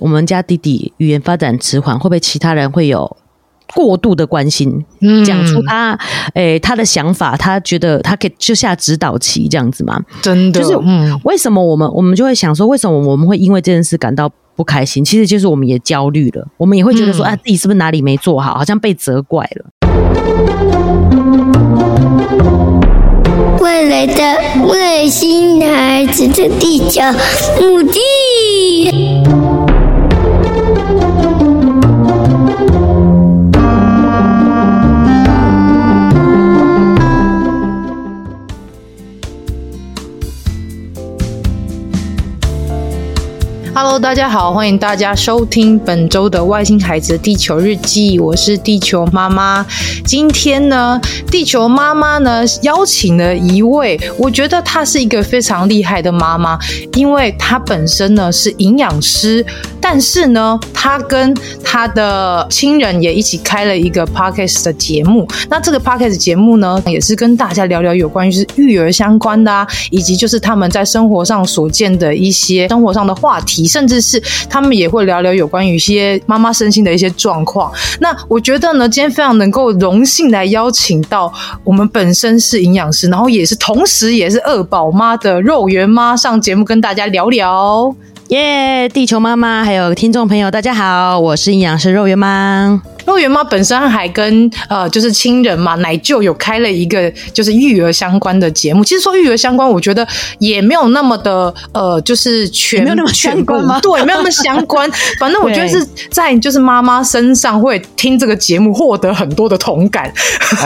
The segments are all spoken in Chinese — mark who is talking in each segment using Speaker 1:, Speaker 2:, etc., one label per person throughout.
Speaker 1: 我们家弟弟语言发展迟缓，会不会其他人会有过度的关心，讲出他诶、欸、他的想法，他觉得他可以就下指导棋这样子吗？
Speaker 2: 真的，
Speaker 1: 就是为什么我们我们就会想说，为什么我们会因为这件事感到不开心？其实就是我们也焦虑了，我们也会觉得说，啊，自己是不是哪里没做好，好像被责怪了。
Speaker 3: 未来的外星孩子的地球母地。
Speaker 2: Hello，大家好，欢迎大家收听本周的《外星孩子地球日记》，我是地球妈妈。今天呢，地球妈妈呢邀请了一位，我觉得她是一个非常厉害的妈妈，因为她本身呢是营养师，但是呢，她跟她的亲人也一起开了一个 Podcast 的节目。那这个 Podcast 节目呢，也是跟大家聊聊有关于是育儿相关的啊，以及就是他们在生活上所见的一些生活上的话题。甚至是他们也会聊聊有关于一些妈妈身心的一些状况。那我觉得呢，今天非常能够荣幸来邀请到我们本身是营养师，然后也是同时也是二宝妈的肉圆妈上节目跟大家聊聊。
Speaker 1: 耶地球妈妈还有听众朋友，大家好，我是营养师肉圆妈。
Speaker 2: 肉圆妈本身还跟呃，就是亲人嘛，奶舅有开了一个就是育儿相关的节目。其实说育儿相关，我觉得也没有那么的呃，就是全
Speaker 1: 没有那么相关吗？
Speaker 2: 对，没有那么相关。反正我觉得是在就是妈妈身上会听这个节目，获得很多的同感。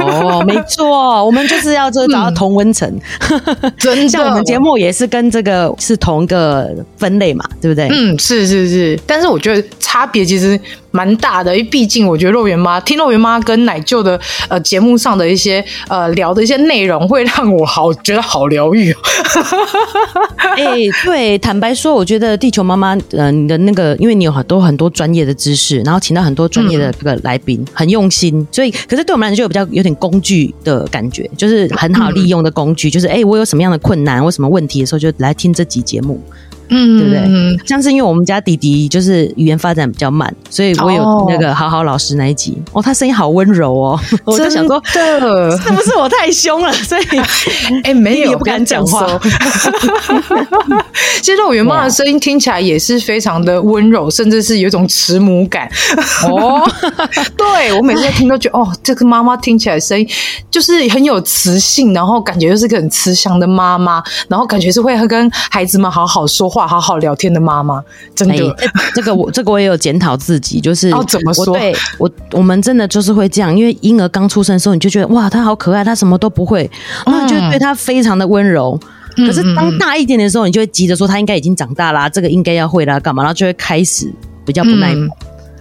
Speaker 1: 哦，没错，我们就是要这找到同温层。
Speaker 2: 嗯、真的，
Speaker 1: 像我们节目也是跟这个是同一个分类嘛，对不对？
Speaker 2: 嗯，是是是。但是我觉得差别其实蛮大的，因为毕竟我觉得肉圆妈听肉圆妈跟奶舅的呃节目上的一些呃聊的一些内容，会让我好觉得好疗愈。
Speaker 1: 哎、欸，对，坦白说，我觉得地球妈妈，呃，你的那个，因为你有很多很多专业的知识，然后请到很多专业的这个来宾，嗯、很用心，所以，可是对我们来说就有比较有点工具的感觉，就是很好利用的工具，嗯、就是哎、欸，我有什么样的困难，我有什么问题的时候，就来听这集节目。嗯，对不对？像是因为我们家弟弟就是语言发展比较慢，所以我有那个好好老师那一集哦，他声音好温柔哦，我就想说，是不是我太凶了？所以
Speaker 2: 哎，没有，
Speaker 1: 也不敢讲话。
Speaker 2: 其实我原妈的声音听起来也是非常的温柔，甚至是有一种慈母感哦。对，我每次听都觉得哦，这个妈妈听起来声音就是很有磁性，然后感觉就是个很慈祥的妈妈，然后感觉是会跟孩子们好好说话。好好聊天的妈妈，真的，欸、
Speaker 1: 这个我 这个我也有检讨自己，就是
Speaker 2: 哦，怎么说？
Speaker 1: 对我我们真的就是会这样，因为婴儿刚出生的时候，你就觉得哇，他好可爱，他什么都不会，那你就对他非常的温柔。嗯、可是当大一点的时候，你就会急着说他应该已经长大啦，这个应该要会啦，干嘛？然后就会开始比较不耐烦。嗯、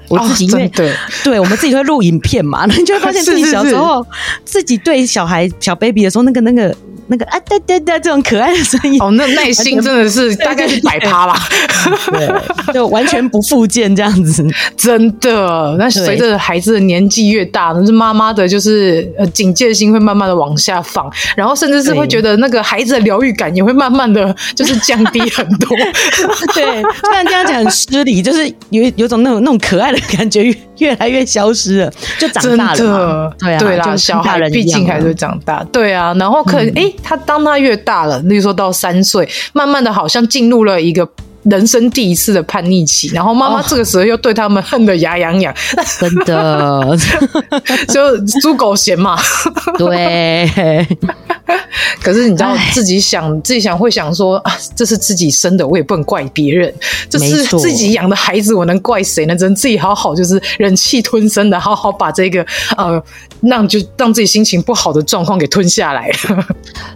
Speaker 1: 我自己因为、哦、对，对我们自己会录影片嘛，然后你就会发现自己小时候自己对小孩小 baby 的时候，那个那个。那个啊，对对对，这种可爱的声音。
Speaker 2: 哦，那耐心真的是大概是百趴吧，
Speaker 1: 对，就完全不复健这样子，
Speaker 2: 真的。那随着孩子的年纪越大，那是妈妈的就是呃警戒心会慢慢的往下放，然后甚至是会觉得那个孩子的疗愈感也会慢慢的就是降低很多。
Speaker 1: 对，虽然这样讲很失礼，就是有有种那种那种可爱的感觉越越来越消失了，就长大了嘛。对啊，对啦，
Speaker 2: 小孩毕竟还是会长大。对啊，然后可哎。嗯他当他越大了，例如说到三岁，慢慢的好像进入了一个人生第一次的叛逆期，然后妈妈这个时候又对他们恨得牙痒痒，
Speaker 1: 真的，
Speaker 2: 就猪狗嫌嘛，
Speaker 1: 对。
Speaker 2: 可是你知道自己想自己想会想说啊，这是自己生的，我也不能怪别人。这是自己养的孩子，我能怪谁呢？只能自己好好就是忍气吞声的，好好把这个呃，让就让自己心情不好的状况给吞下来。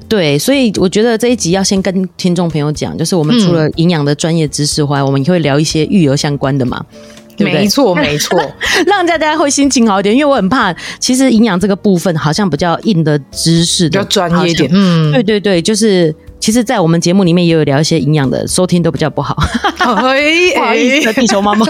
Speaker 1: 对，所以我觉得这一集要先跟听众朋友讲，就是我们除了营养的专业知识外，嗯、我们也会聊一些育儿相关的嘛。对对没错，没错，让大家会心情好一点。因为我很怕，其实营养这个部分好像比较硬的知识，
Speaker 2: 比较专业一点。
Speaker 1: 嗯，对对对，就是其实，在我们节目里面也有聊一些营养的，收听都比较不好。
Speaker 2: 哎，
Speaker 1: 不好意思，地球妈妈，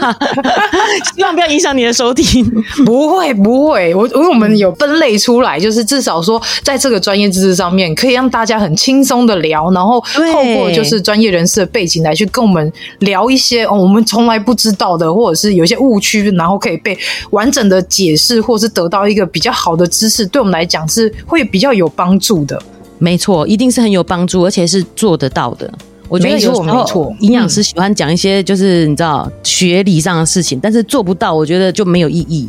Speaker 1: 希望不要影响你的收听。
Speaker 2: 不会，不会，我因为我们有分类出来，就是至少说，在这个专业知识上面，可以让大家很轻松的聊，然后透过就是专业人士的背景来去跟我们聊一些哦，我们从来不知道的，或者是有一些误区，然后可以被完整的解释，或者是得到一个比较好的知识，对我们来讲是会比较有帮助的。
Speaker 1: 没错，一定是很有帮助，而且是做得到的。我觉得有时候营养师喜欢讲一些就是你知道学理上的事情，但是做不到，我觉得就没有意义。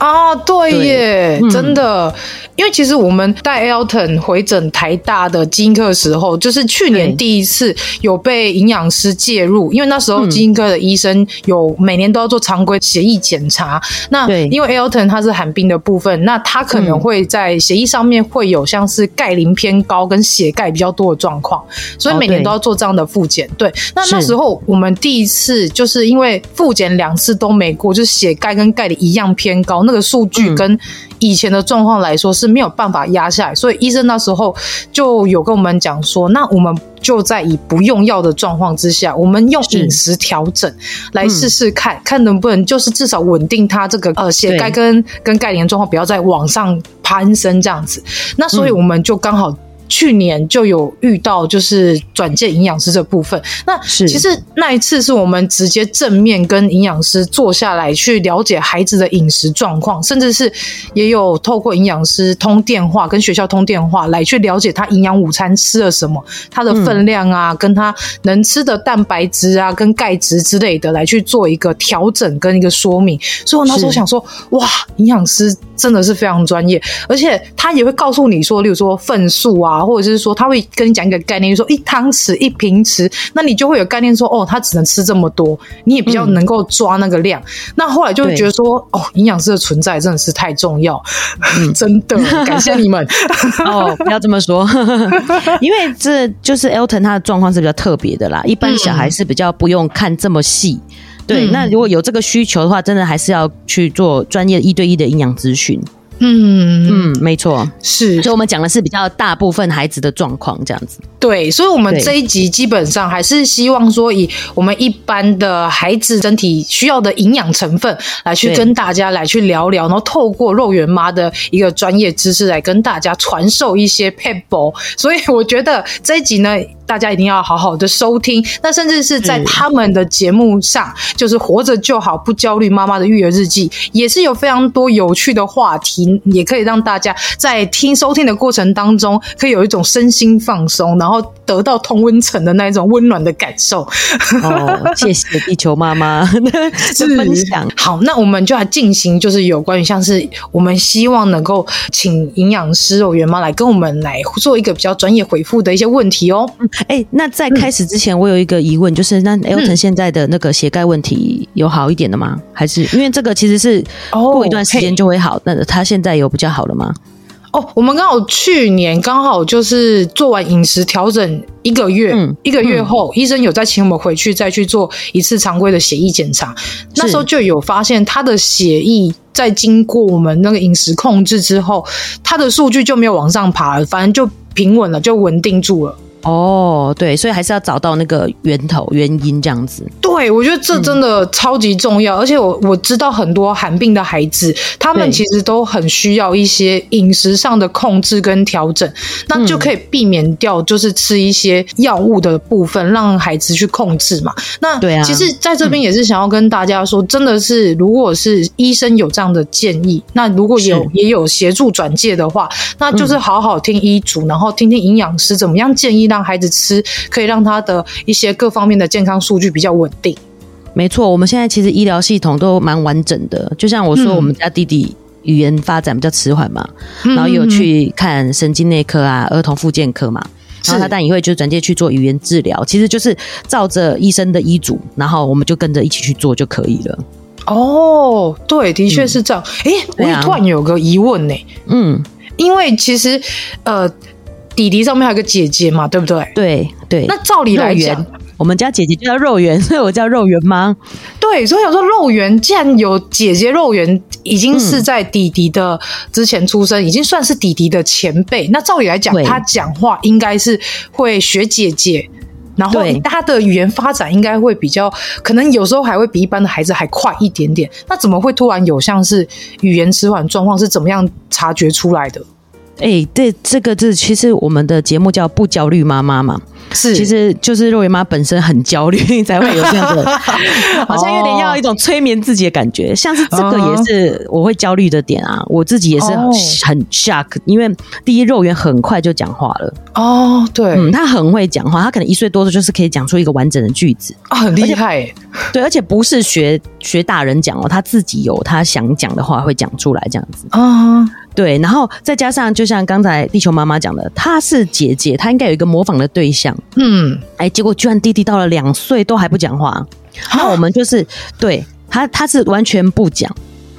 Speaker 2: 啊，对耶，对。真的，嗯、因为其实我们带 Elton 回诊台大的基因科的时候，就是去年第一次有被营养师介入，因为那时候基因科的医生有每年都要做常规血液检查。嗯、那因为 Elton 他是寒冰的部分，那他可能会在血液上面会有像是钙磷偏高跟血钙比较多的状况，所以每年都要做这样的复检。对，那那时候我们第一次就是因为复检两次都没过，就是血钙跟钙磷一样偏高。这个数据跟以前的状况来说是没有办法压下来，所以医生那时候就有跟我们讲说，那我们就在以不用药的状况之下，我们用饮食调整来试试看，嗯、看能不能就是至少稳定它这个呃血钙跟跟钙磷状况不要再往上攀升这样子。那所以我们就刚好。去年就有遇到，就是转介营养师这部分。那其实那一次是我们直接正面跟营养师坐下来去了解孩子的饮食状况，甚至是也有透过营养师通电话跟学校通电话来去了解他营养午餐吃了什么，他的分量啊，跟他能吃的蛋白质啊，跟钙质之类的来去做一个调整跟一个说明。所以我那时候想说，哇，营养师真的是非常专业，而且他也会告诉你说，例如说份数啊。或者是说，他会跟你讲一个概念，说一汤匙一平匙，那你就会有概念说，哦，他只能吃这么多，你也比较能够抓那个量。嗯、那后来就会觉得说，哦，营养师的存在真的是太重要，嗯、真的感谢你们。
Speaker 1: 哦，不要这么说，因为这就是 Elton 他的状况是比较特别的啦，一般小孩是比较不用看这么细。嗯、对，那如果有这个需求的话，真的还是要去做专业一对一的营养咨询。嗯嗯，没错，是，所以我们讲的是比较大部分孩子的状况这样子。
Speaker 2: 对，所以，我们这一集基本上还是希望说，以我们一般的孩子身体需要的营养成分来去跟大家来去聊聊，然后透过肉圆妈的一个专业知识来跟大家传授一些撇步。所以，我觉得这一集呢。大家一定要好好的收听，那甚至是在他们的节目上，是就是活着就好不焦虑妈妈的育儿日记，也是有非常多有趣的话题，也可以让大家在听收听的过程当中，可以有一种身心放松，然后得到同温层的那一种温暖的感受。
Speaker 1: 哦，谢谢地球妈妈 的分享。
Speaker 2: 好，那我们就来进行，就是有关于像是我们希望能够请营养师哦圆妈来跟我们来做一个比较专业回复的一些问题哦。
Speaker 1: 哎、欸，那在开始之前，我有一个疑问，嗯、就是那 Elton 现在的那个血钙问题有好一点的吗？嗯、还是因为这个其实是过一段时间就会好？那、哦、他现在有比较好了吗？
Speaker 2: 哦，我们刚好去年刚好就是做完饮食调整一个月，嗯、一个月后，嗯、医生有再请我们回去再去做一次常规的血液检查，那时候就有发现他的血液在经过我们那个饮食控制之后，他的数据就没有往上爬了，反正就平稳了，就稳定住了。
Speaker 1: 哦，对，所以还是要找到那个源头原因这样子。
Speaker 2: 对，我觉得这真的超级重要，嗯、而且我我知道很多寒病的孩子，他们其实都很需要一些饮食上的控制跟调整，那就可以避免掉就是吃一些药物的部分，嗯、让孩子去控制嘛。那对啊，其实在这边也是想要跟大家说，真的是如果是医生有这样的建议，那如果有也有协助转介的话，那就是好好听医嘱，嗯、然后听听营养师怎么样建议。让孩子吃，可以让他的一些各方面的健康数据比较稳定。
Speaker 1: 没错，我们现在其实医疗系统都蛮完整的。就像我说，我们家弟弟语言发展比较迟缓嘛，嗯、然后有去看神经内科啊、儿童复健科嘛，然后他但也会就转介去做语言治疗，其实就是照着医生的医嘱，然后我们就跟着一起去做就可以了。
Speaker 2: 哦，对，的确是这样。哎、嗯，我也突然有个疑问呢、欸。嗯，因为其实呃。弟弟上面还有个姐姐嘛，对不对？
Speaker 1: 对对。
Speaker 2: 那照理来讲，
Speaker 1: 我们家姐姐就叫肉圆，所以我叫肉圆妈。
Speaker 2: 对，所以我说肉圆，既然有姐姐肉圆，已经是在弟弟的之前出生，嗯、已经算是弟弟的前辈。那照理来讲，他讲话应该是会学姐姐，然后他的语言发展应该会比较，可能有时候还会比一般的孩子还快一点点。那怎么会突然有像是语言迟缓状况？是怎么样察觉出来的？
Speaker 1: 哎、欸，对，这个字其实我们的节目叫不焦虑妈妈嘛。
Speaker 2: 是，
Speaker 1: 其实就是肉圆妈本身很焦虑，才会有这样的，好像有点要一种催眠自己的感觉。像是这个也是我会焦虑的点啊，我自己也是很 shock，因为第一肉圆很快就讲话了。
Speaker 2: 哦，对，
Speaker 1: 嗯，他很会讲话，他可能一岁多的就是可以讲出一个完整的句子
Speaker 2: 啊，很厉害。
Speaker 1: 对，而且不是学学大人讲哦，他自己有他想讲的话会讲出来，这样子
Speaker 2: 啊。
Speaker 1: 对，然后再加上，就像刚才地球妈妈讲的，她是姐姐，她应该有一个模仿的对象。
Speaker 2: 嗯，
Speaker 1: 哎，结果居然弟弟到了两岁都还不讲话，那我们就是对他，他是完全不讲，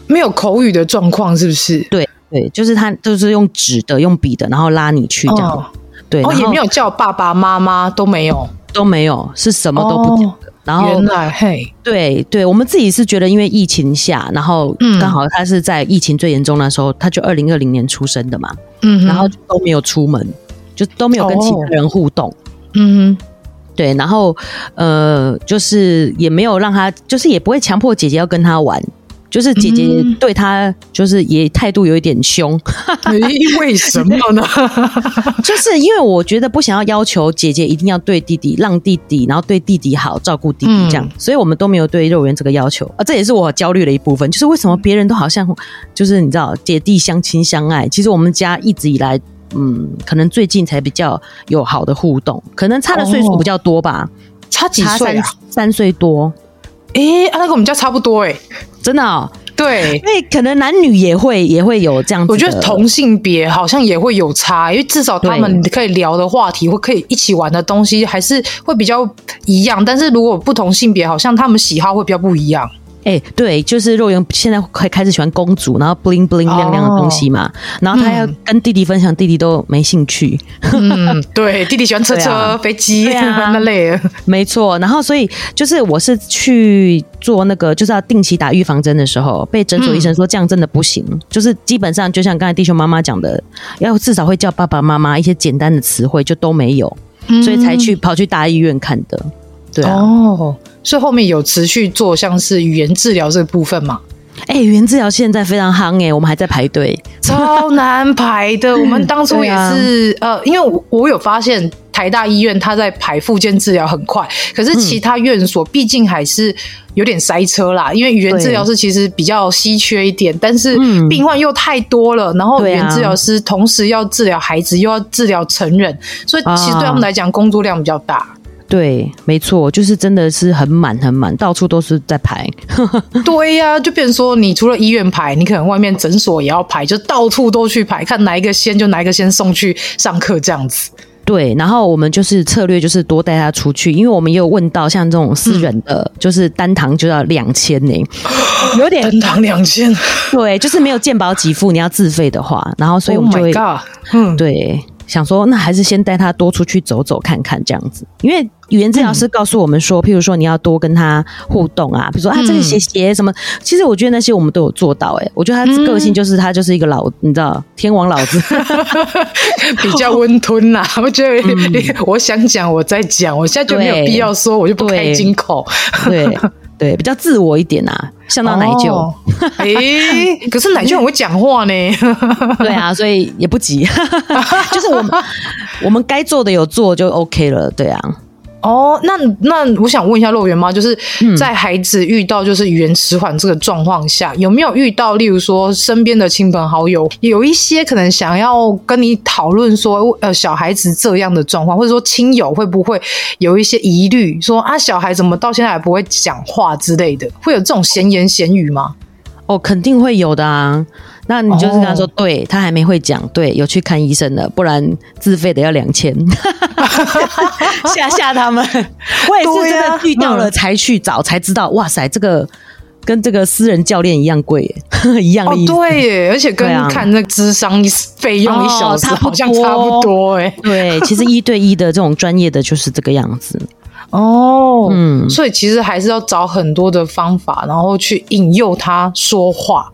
Speaker 2: 没有口语的状况，是不是？
Speaker 1: 对对，就是他就是用纸的、用笔的，然后拉你去这样。哦、对，
Speaker 2: 哦，也没有叫爸爸妈妈都没有，
Speaker 1: 都没有，是什么都不讲。哦然后，
Speaker 2: 原来嘿，
Speaker 1: 对对，我们自己是觉得，因为疫情下，然后刚好他是在疫情最严重的时候，他就二零二零年出生的嘛，
Speaker 2: 嗯，
Speaker 1: 然后都没有出门，就都没有跟其他人互动，
Speaker 2: 嗯哼，
Speaker 1: 对，然后呃，就是也没有让他，就是也不会强迫姐姐要跟他玩。就是姐姐对他就是也态度有一点凶，
Speaker 2: 嗯，为什么呢？
Speaker 1: 就是因为我觉得不想要要求姐姐一定要对弟弟让弟弟，然后对弟弟好，照顾弟弟这样，嗯，所以我们都没有对肉圆这个要求啊，这也是我焦虑的一部分。就是为什么别人都好像就是你知道姐弟相亲相爱，其实我们家一直以来，嗯，可能最近才比较有好的互动，可能差的岁数比较多吧，哦，
Speaker 2: 差几岁啊？
Speaker 1: 三岁多。
Speaker 2: 哎、欸，啊，那跟我们家差不多哎、欸，
Speaker 1: 真的哦。
Speaker 2: 对，
Speaker 1: 因为可能男女也会也会有这样子。
Speaker 2: 我觉得同性别好像也会有差，因为至少他们可以聊的话题或可以一起玩的东西还是会比较一样。但是如果不同性别，好像他们喜好会比较不一样。
Speaker 1: 哎、欸，对，就是肉圆现在开开始喜欢公主，然后 bling bling 亮亮的东西嘛，哦、然后他要跟弟弟分享，弟弟都没兴趣。
Speaker 2: 嗯，对，弟弟喜欢车车、啊、飞机、啊、那类。
Speaker 1: 没错，然后所以就是我是去做那个就是要定期打预防针的时候，被诊所医生说这样真的不行，嗯、就是基本上就像刚才弟兄妈妈讲的，要至少会叫爸爸妈妈一些简单的词汇就都没有，嗯、所以才去跑去大医院看的。对啊。
Speaker 2: 哦所以后面有持续做像是语言治疗这个部分嘛？
Speaker 1: 哎、欸，语言治疗现在非常夯哎、欸，我们还在排队，
Speaker 2: 超难排的。我们当初也是、啊、呃，因为我我有发现台大医院他在排复健治疗很快，可是其他院所毕竟还是有点塞车啦。因为语言治疗师其实比较稀缺一点，但是病患又太多了，然后语言治疗师同时要治疗孩子又要治疗成人，所以其实对他们来讲工作量比较大。
Speaker 1: 对，没错，就是真的是很满很满，到处都是在排。
Speaker 2: 对呀、啊，就变成说，你除了医院排，你可能外面诊所也要排，就到处都去排，看哪一个先就哪一个先送去上课这样子。
Speaker 1: 对，然后我们就是策略就是多带他出去，因为我们也有问到像这种私人的，嗯、就是单堂就要两千呢，有点
Speaker 2: 单堂两千。
Speaker 1: 对，就是没有健保给付，你要自费的话，然后所以我们就会，oh、嗯，对。想说，那还是先带他多出去走走看看这样子，因为语言治疗师告诉我们说，譬如说你要多跟他互动啊，比如说啊这个写写什么，其实我觉得那些我们都有做到哎、欸，我觉得他个性就是他就是一个老，你知道天王老子，
Speaker 2: 比较温吞啦。我觉得 我想讲我在讲，我现在就没有必要说，我就不开金口，
Speaker 1: 对。对对，比较自我一点啊，像到奶舅，
Speaker 2: 哎、哦 欸，可是奶舅很会讲话呢。
Speaker 1: 对啊，所以也不急，就是我们我们该做的有做就 OK 了，对啊。
Speaker 2: 哦，那那我想问一下肉圆妈，就是在孩子遇到就是语言迟缓这个状况下，嗯、有没有遇到，例如说身边的亲朋好友有一些可能想要跟你讨论说，呃，小孩子这样的状况，或者说亲友会不会有一些疑虑，说啊，小孩怎么到现在还不会讲话之类的，会有这种闲言闲语吗？
Speaker 1: 哦，肯定会有的啊。那你就是跟他说，对他还没会讲，对，有去看医生的，不然自费的要两千，吓吓他们。我也是真的遇到了才去找，才知道，哇塞，这个跟这个私人教练一样贵，一样的意思。
Speaker 2: 对耶，而且跟看那个咨商费用一小时好像差不多，哎，
Speaker 1: 对，其实一对一的这种专业的就是这个样子。
Speaker 2: 哦，嗯，所以其实还是要找很多的方法，然后去引诱他说话，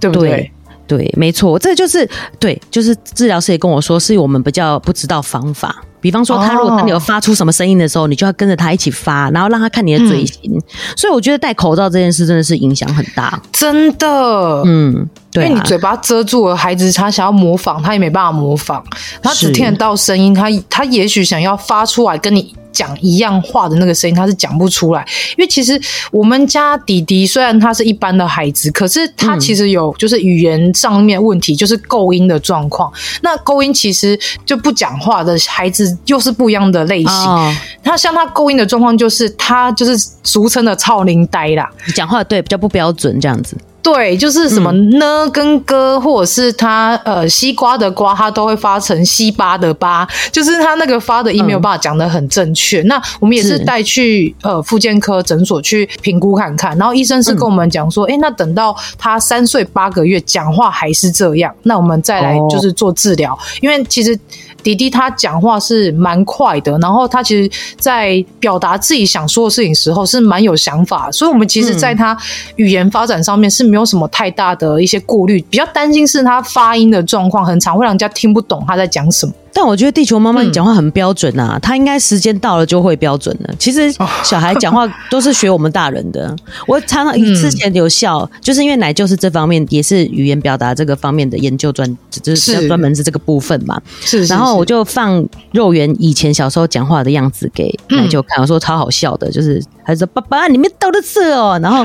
Speaker 2: 对不对？
Speaker 1: 对对，没错，这就是对，就是治疗师也跟我说，是我们比较不知道方法。比方说，他如果当你有发出什么声音的时候，你就要跟着他一起发，然后让他看你的嘴型。嗯、所以我觉得戴口罩这件事真的是影响很大，
Speaker 2: 真的。嗯，对、啊，因为你嘴巴遮住了，孩子他想要模仿，他也没办法模仿，他只听得到声音，他他也许想要发出来跟你。讲一样话的那个声音，他是讲不出来，因为其实我们家弟弟虽然他是一般的孩子，可是他其实有就是语言上面问题，就是构音的状况。那构音其实就不讲话的孩子又是不一样的类型。他像他构音的状况，就是他就是俗称的超龄呆啦，
Speaker 1: 讲话对比较不标准这样子。
Speaker 2: 对，就是什么呢跟哥，或者是他呃西瓜的瓜，他都会发成西巴的巴，就是他那个发的音没有办法讲得很正确。嗯、那我们也是带去呃复健科诊所去评估看看，然后医生是跟我们讲说，哎、嗯，那等到他三岁八个月讲话还是这样，那我们再来就是做治疗，哦、因为其实。迪迪他讲话是蛮快的，然后他其实，在表达自己想说的事情时候是蛮有想法，所以我们其实在他语言发展上面是没有什么太大的一些顾虑，比较担心是他发音的状况，很常会让人家听不懂他在讲什么。
Speaker 1: 但我觉得地球妈妈你讲话很标准啊，她、嗯、应该时间到了就会标准了。其实小孩讲话都是学我们大人的。我常常之前有笑，嗯、就是因为奶就是这方面也是语言表达这个方面的研究专，就是专门是这个部分嘛。是，是，是，然后我就放肉圆以前小时候讲话的样子给奶就看，我说超好笑的，就是。还说爸爸，里面倒的色哦，然后，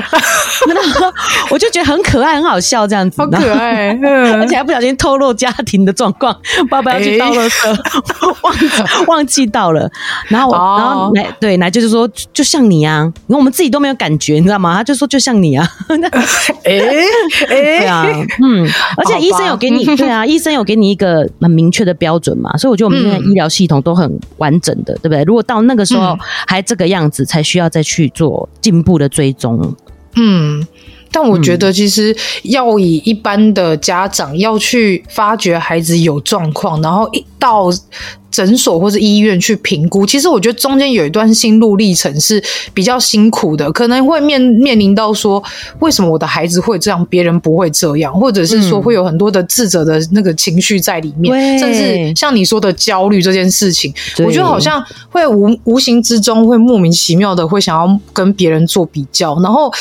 Speaker 1: 然后我就觉得很可爱，很好笑这样子，
Speaker 2: 好可爱，
Speaker 1: 而且还不小心透露家庭的状况，爸爸要去倒垃圾，忘记忘记倒了，然后我，然后奶对奶就是说，就像你啊，因为我们自己都没有感觉，你知道吗？他就说就像你啊，哎哎，对啊，嗯，而且医生有给你，对啊，医生有给你一个很明确的标准嘛，所以我觉得我们现在医疗系统都很完整的，对不对？如果到那个时候还这个样子，才需要再去。去做进步的追踪，
Speaker 2: 嗯，但我觉得其实要以一般的家长要去发觉孩子有状况，然后一到。诊所或者医院去评估，其实我觉得中间有一段心路历程是比较辛苦的，可能会面面临到说，为什么我的孩子会这样，别人不会这样，或者是说会有很多的自责的那个情绪在里面，嗯、甚至像你说的焦虑这件事情，我觉得好像会无无形之中会莫名其妙的会想要跟别人做比较，然后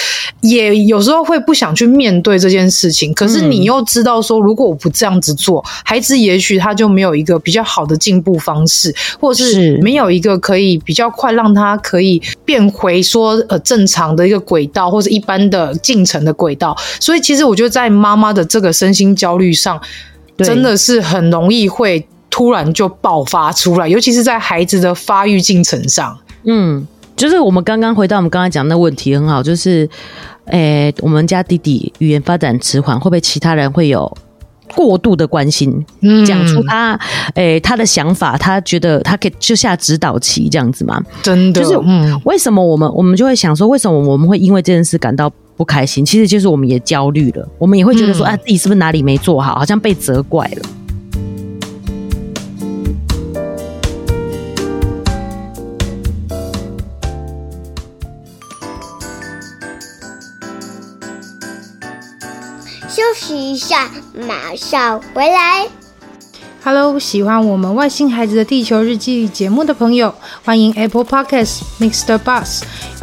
Speaker 2: 也有时候会不想去面对这件事情，可是你又知道说，如果我不这样子做，孩子也许他就没有一个比较好的进步方式，或者是没有一个可以比较快让他可以变回说呃正常的一个轨道，或者一般的进程的轨道。所以其实我觉得在妈妈的这个身心焦虑上，真的是很容易会突然就爆发出来，尤其是在孩子的发育进程上。
Speaker 1: 嗯，就是我们刚刚回到我们刚才讲的问题很好，就是诶、欸，我们家弟弟语言发展迟缓，会不会其他人会有？过度的关心，讲、嗯、出他诶、欸、他的想法，他觉得他可以就下指导棋这样子嘛？
Speaker 2: 真的，
Speaker 1: 就是为什么我们我们就会想说，为什么我们会因为这件事感到不开心？其实就是我们也焦虑了，我们也会觉得说，啊，自己是不是哪里没做好，好像被责怪了。
Speaker 3: 休息一下，马上回来。
Speaker 2: Hello，喜欢我们外星孩子的地球日记节目的朋友，欢迎 Apple Podcasts Mr. Bus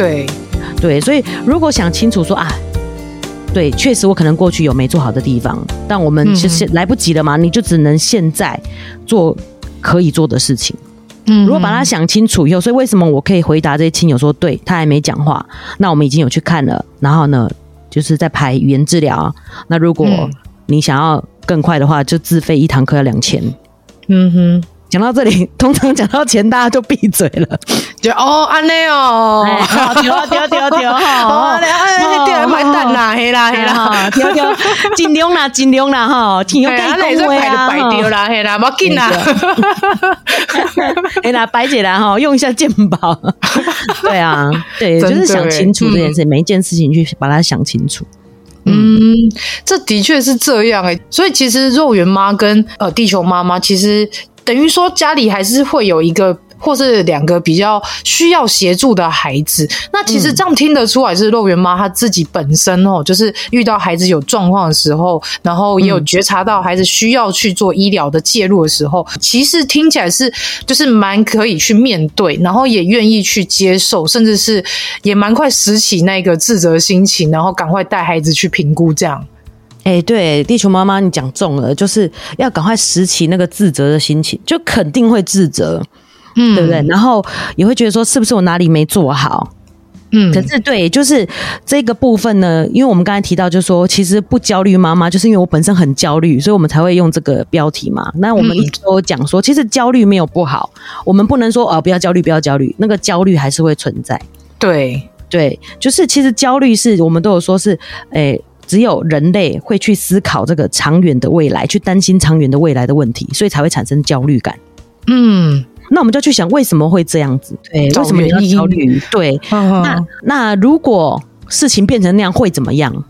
Speaker 2: 对，
Speaker 1: 对，所以如果想清楚说啊，对，确实我可能过去有没做好的地方，但我们其实来不及了嘛，嗯、你就只能现在做可以做的事情。嗯，如果把它想清楚以后，所以为什么我可以回答这些亲友说，对他还没讲话，那我们已经有去看了，然后呢，就是在排语言治疗。那如果你想要更快的话，就自费一堂课要两千。
Speaker 2: 嗯哼。
Speaker 1: 讲到这里，通常讲到钱，大家就闭嘴了。
Speaker 2: 就哦，安内哦，
Speaker 1: 丢啊丢啊丢啊丢啊！
Speaker 2: 哦，哎，你来买蛋啦，嘿啦嘿啦，
Speaker 1: 丢丢，尽量啦，尽量啦，哈，挺有感觉的啊，
Speaker 2: 白丢啦，嘿啦，冇紧啦，
Speaker 1: 嘿 啦，白姐啦，哈，用一下鉴宝。对啊，对，就是想清楚这件事，每一件事情去把它想清楚。
Speaker 2: 嗯，这的确是这样哎，所以其实肉圆妈跟呃地球妈妈其实。等于说家里还是会有一个或是两个比较需要协助的孩子。那其实这样听得出来，是肉圆妈她自己本身哦，就是遇到孩子有状况的时候，然后也有觉察到孩子需要去做医疗的介入的时候，其实听起来是就是蛮可以去面对，然后也愿意去接受，甚至是也蛮快拾起那个自责心情，然后赶快带孩子去评估这样。
Speaker 1: 哎、欸，对，地球妈妈，你讲中了，就是要赶快拾起那个自责的心情，就肯定会自责，嗯，对不对？然后也会觉得说，是不是我哪里没做好？嗯，可是对，就是这个部分呢，因为我们刚才提到，就是说，其实不焦虑妈妈，就是因为我本身很焦虑，所以我们才会用这个标题嘛。那我们一直都讲说，其实焦虑没有不好，我们不能说哦，不要焦虑，不要焦虑，那个焦虑还是会存在。
Speaker 2: 对，
Speaker 1: 对，就是其实焦虑是我们都有说是，哎。只有人类会去思考这个长远的未来，去担心长远的未来的问题，所以才会产生焦虑感。
Speaker 2: 嗯，
Speaker 1: 那我们就去想，为什么会这样子？对，为什么你要焦虑？对，嗯、那那如果事情变成那样，会怎么样？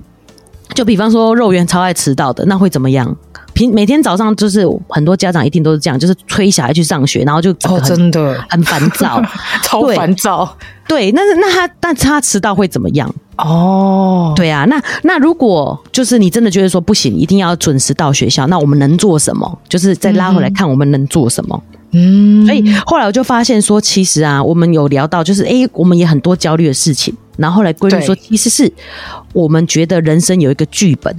Speaker 1: 就比方说，肉圆超爱迟到的，那会怎么样？平每天早上就是很多家长一定都是这样，就是催小孩去上学，然后就
Speaker 2: 哦，真的
Speaker 1: 很烦躁，
Speaker 2: 超烦躁。
Speaker 1: 对，那那他但他迟到会怎么样？
Speaker 2: 哦，
Speaker 1: 对啊，那那如果就是你真的觉得说不行，一定要准时到学校，那我们能做什么？就是再拉回来看我们能做什么。
Speaker 2: 嗯，
Speaker 1: 所以后来我就发现说，其实啊，我们有聊到，就是哎，我们也很多焦虑的事情，然后后来归类说，其实是我们觉得人生有一个剧本。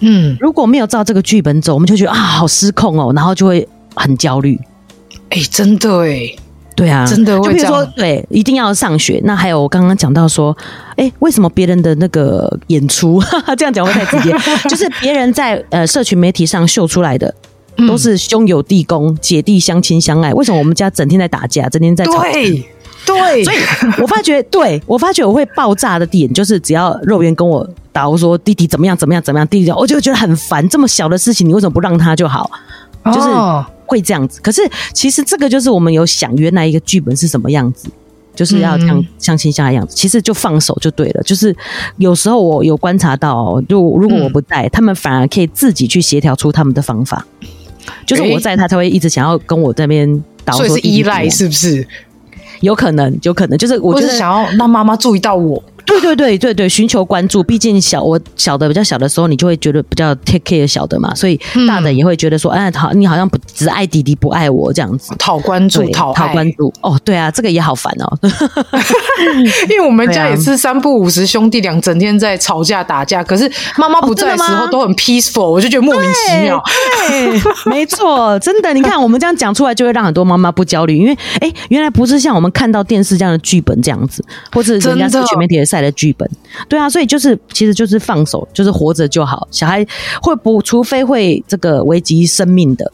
Speaker 2: 嗯，
Speaker 1: 如果没有照这个剧本走，我们就觉得啊，好失控哦，然后就会很焦虑。
Speaker 2: 哎，真的哎，
Speaker 1: 对啊，
Speaker 2: 真的会这样。
Speaker 1: 就比如说，对，一定要上学。那还有我刚刚讲到说，哎，为什么别人的那个演出，哈哈，这样讲会太直接，就是别人在呃社群媒体上秀出来的都是兄友弟恭、姐弟相亲相爱，为什么我们家整天在打架，整天在吵架？
Speaker 2: 对。对，
Speaker 1: 所以我发觉，对我发觉我会爆炸的点，就是只要肉圆跟我打，我说弟弟怎么样怎么样怎么样，弟弟我就觉得很烦。这么小的事情，你为什么不让他就好？就是会这样子。可是其实这个就是我们有想原来一个剧本是什么样子，就是要像相亲相爱样子。其实就放手就对了。就是有时候我有观察到，就如果我不在，他们反而可以自己去协调出他们的方法。就是我在，他才会一直想要跟我这边导，
Speaker 2: 所以是依赖，是不是？
Speaker 1: 有可能，有可能，就是我就是
Speaker 2: 想要让妈妈注意到我。
Speaker 1: 对对对对对，寻求关注。毕竟小我小的比较小的时候，你就会觉得比较 take care 小的嘛，所以大的也会觉得说，哎、嗯，好，你好像不只爱弟弟不爱我这样子，
Speaker 2: 讨关注，讨
Speaker 1: 讨关注。哦，对啊，这个也好烦哦。
Speaker 2: 因为我们家也是三不五时兄弟俩整天在吵架打架，可是妈妈不在的时候都很 peaceful，我就觉得莫名其妙。
Speaker 1: 没错，真的，你看我们这样讲出来，就会让很多妈妈不焦虑，因为哎，原来不是像我们看到电视这样的剧本这样子，或者人家是全媒体的赛的剧本，对啊，所以就是其实就是放手，就是活着就好。小孩会不，除非会这个危及生命的。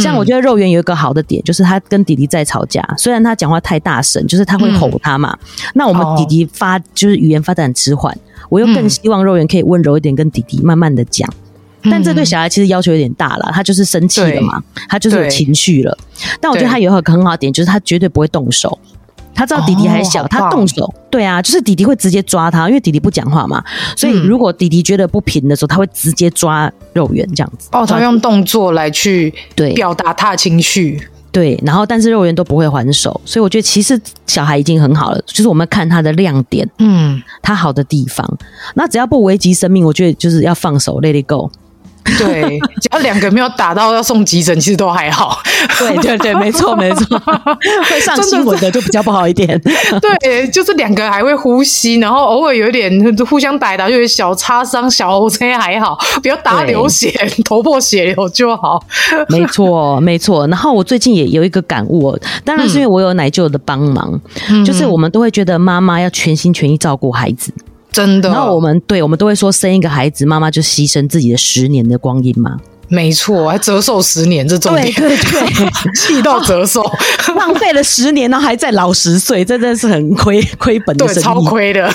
Speaker 1: 像我觉得肉圆有一个好的点，就是他跟弟弟在吵架，虽然他讲话太大声，就是他会吼他嘛。那我们弟弟发就是语言发展迟缓，我又更希望肉圆可以温柔一点，跟弟弟慢慢的讲。但这对小孩其实要求有点大了，他就是生气了嘛，他就是有情绪了。但我觉得他有一个很好的点，就是他绝对不会动手。他知道弟弟还小，哦、他动手，对啊，就是弟弟会直接抓他，因为弟弟不讲话嘛，所以如果弟弟觉得不平的时候，他会直接抓肉圆这样子。
Speaker 2: 哦，他用动作来去对。表达他的情绪，
Speaker 1: 对，然后但是肉圆都不会还手，所以我觉得其实小孩已经很好了，就是我们看他的亮点，
Speaker 2: 嗯，
Speaker 1: 他好的地方，那只要不危及生命，我觉得就是要放手，let it go。
Speaker 2: 对，只要两个没有打到要送急诊，其实都还好。
Speaker 1: 对对对，没错没错，会上新闻的就比较不好一点。
Speaker 2: 对，就是两个还会呼吸，然后偶尔有一点互相打一打，就有小擦伤、小 OK 还好，不要打流血、头破血流就好。
Speaker 1: 没错没错。然后我最近也有一个感悟，当然是因为我有奶舅的帮忙，嗯、就是我们都会觉得妈妈要全心全意照顾孩子。
Speaker 2: 真的，
Speaker 1: 然后我们对，我们都会说，生一个孩子，妈妈就牺牲自己的十年的光阴嘛。
Speaker 2: 没错，还折寿十年，这种
Speaker 1: 对对对，
Speaker 2: 气到折寿，
Speaker 1: 浪费了十年，然后还在老十岁，这真的是很亏亏本
Speaker 2: 对，超亏的。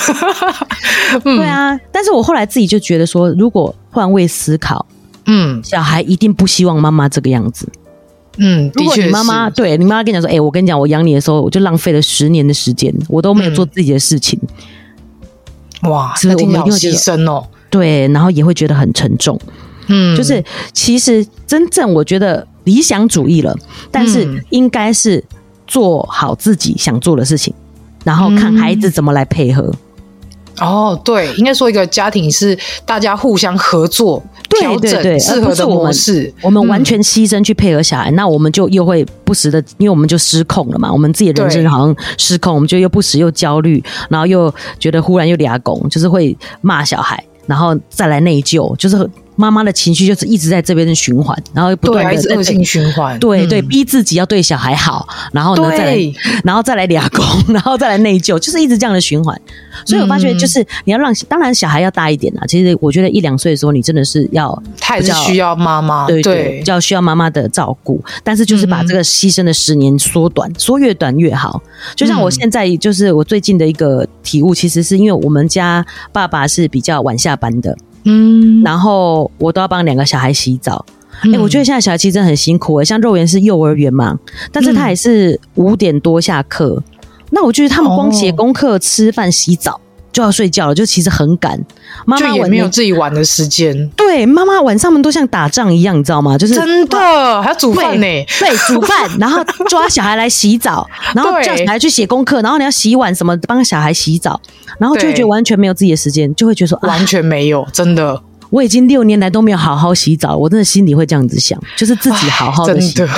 Speaker 1: 对啊，但是我后来自己就觉得说，如果换位思考，嗯，小孩一定不希望妈妈这个样子。
Speaker 2: 嗯，
Speaker 1: 如果你妈妈对你妈妈跟你讲说，哎、欸，我跟你讲，我养你的时候，我就浪费了十年的时间，我都没有做自己的事情。嗯
Speaker 2: 哇，是我们一定会牺牲哦？
Speaker 1: 对，然后也会觉得很沉重。嗯，就是其实真正我觉得理想主义了，但是应该是做好自己想做的事情，然后看孩子怎么来配合。
Speaker 2: 哦，对，应该说一个家庭是大家互相合作，调整适合的模式。
Speaker 1: 我们完全牺牲去配合小孩，嗯、那我们就又会不时的，因为我们就失控了嘛。我们自己的人生好像失控，我们就又不时又焦虑，然后又觉得忽然又俩拱，就是会骂小孩，然后再来内疚，就是。妈妈的情绪就是一直在这边的循环，然后不断的
Speaker 2: 恶性循环，
Speaker 1: 对对，逼自己要对小孩好，然后呢再来，然后再来俩工，然后再来内疚，就是一直这样的循环。所以我发觉，就是你要让，当然小孩要大一点啊。其实我觉得一两岁的时候，你真的是要，
Speaker 2: 太需要妈妈，
Speaker 1: 对对，比较需要妈妈的照顾。但是就是把这个牺牲的十年缩短，缩越短越好。就像我现在，就是我最近的一个体悟，其实是因为我们家爸爸是比较晚下班的。嗯，然后我都要帮两个小孩洗澡。哎、嗯欸，我觉得现在小孩其实真的很辛苦。像肉圆是幼儿园嘛，但是他也是五点多下课。嗯、那我觉得他们光写功课、哦、吃饭、洗澡。就要睡觉了，就其实很赶。妈妈
Speaker 2: 也没有自己玩的时间。
Speaker 1: 对，妈妈晚上们都像打仗一样，你知道吗？就是
Speaker 2: 真的还要煮饭呢。
Speaker 1: 对，煮饭，然后抓小孩来洗澡，然后叫小孩去写功课，然后你要洗碗什么，帮小孩洗澡，然后就会觉得完全没有自己的时间，就会觉得说
Speaker 2: 完全没有，真的。
Speaker 1: 我已经六年来都没有好好洗澡，我真的心里会这样子想，就是自己好好的洗。真的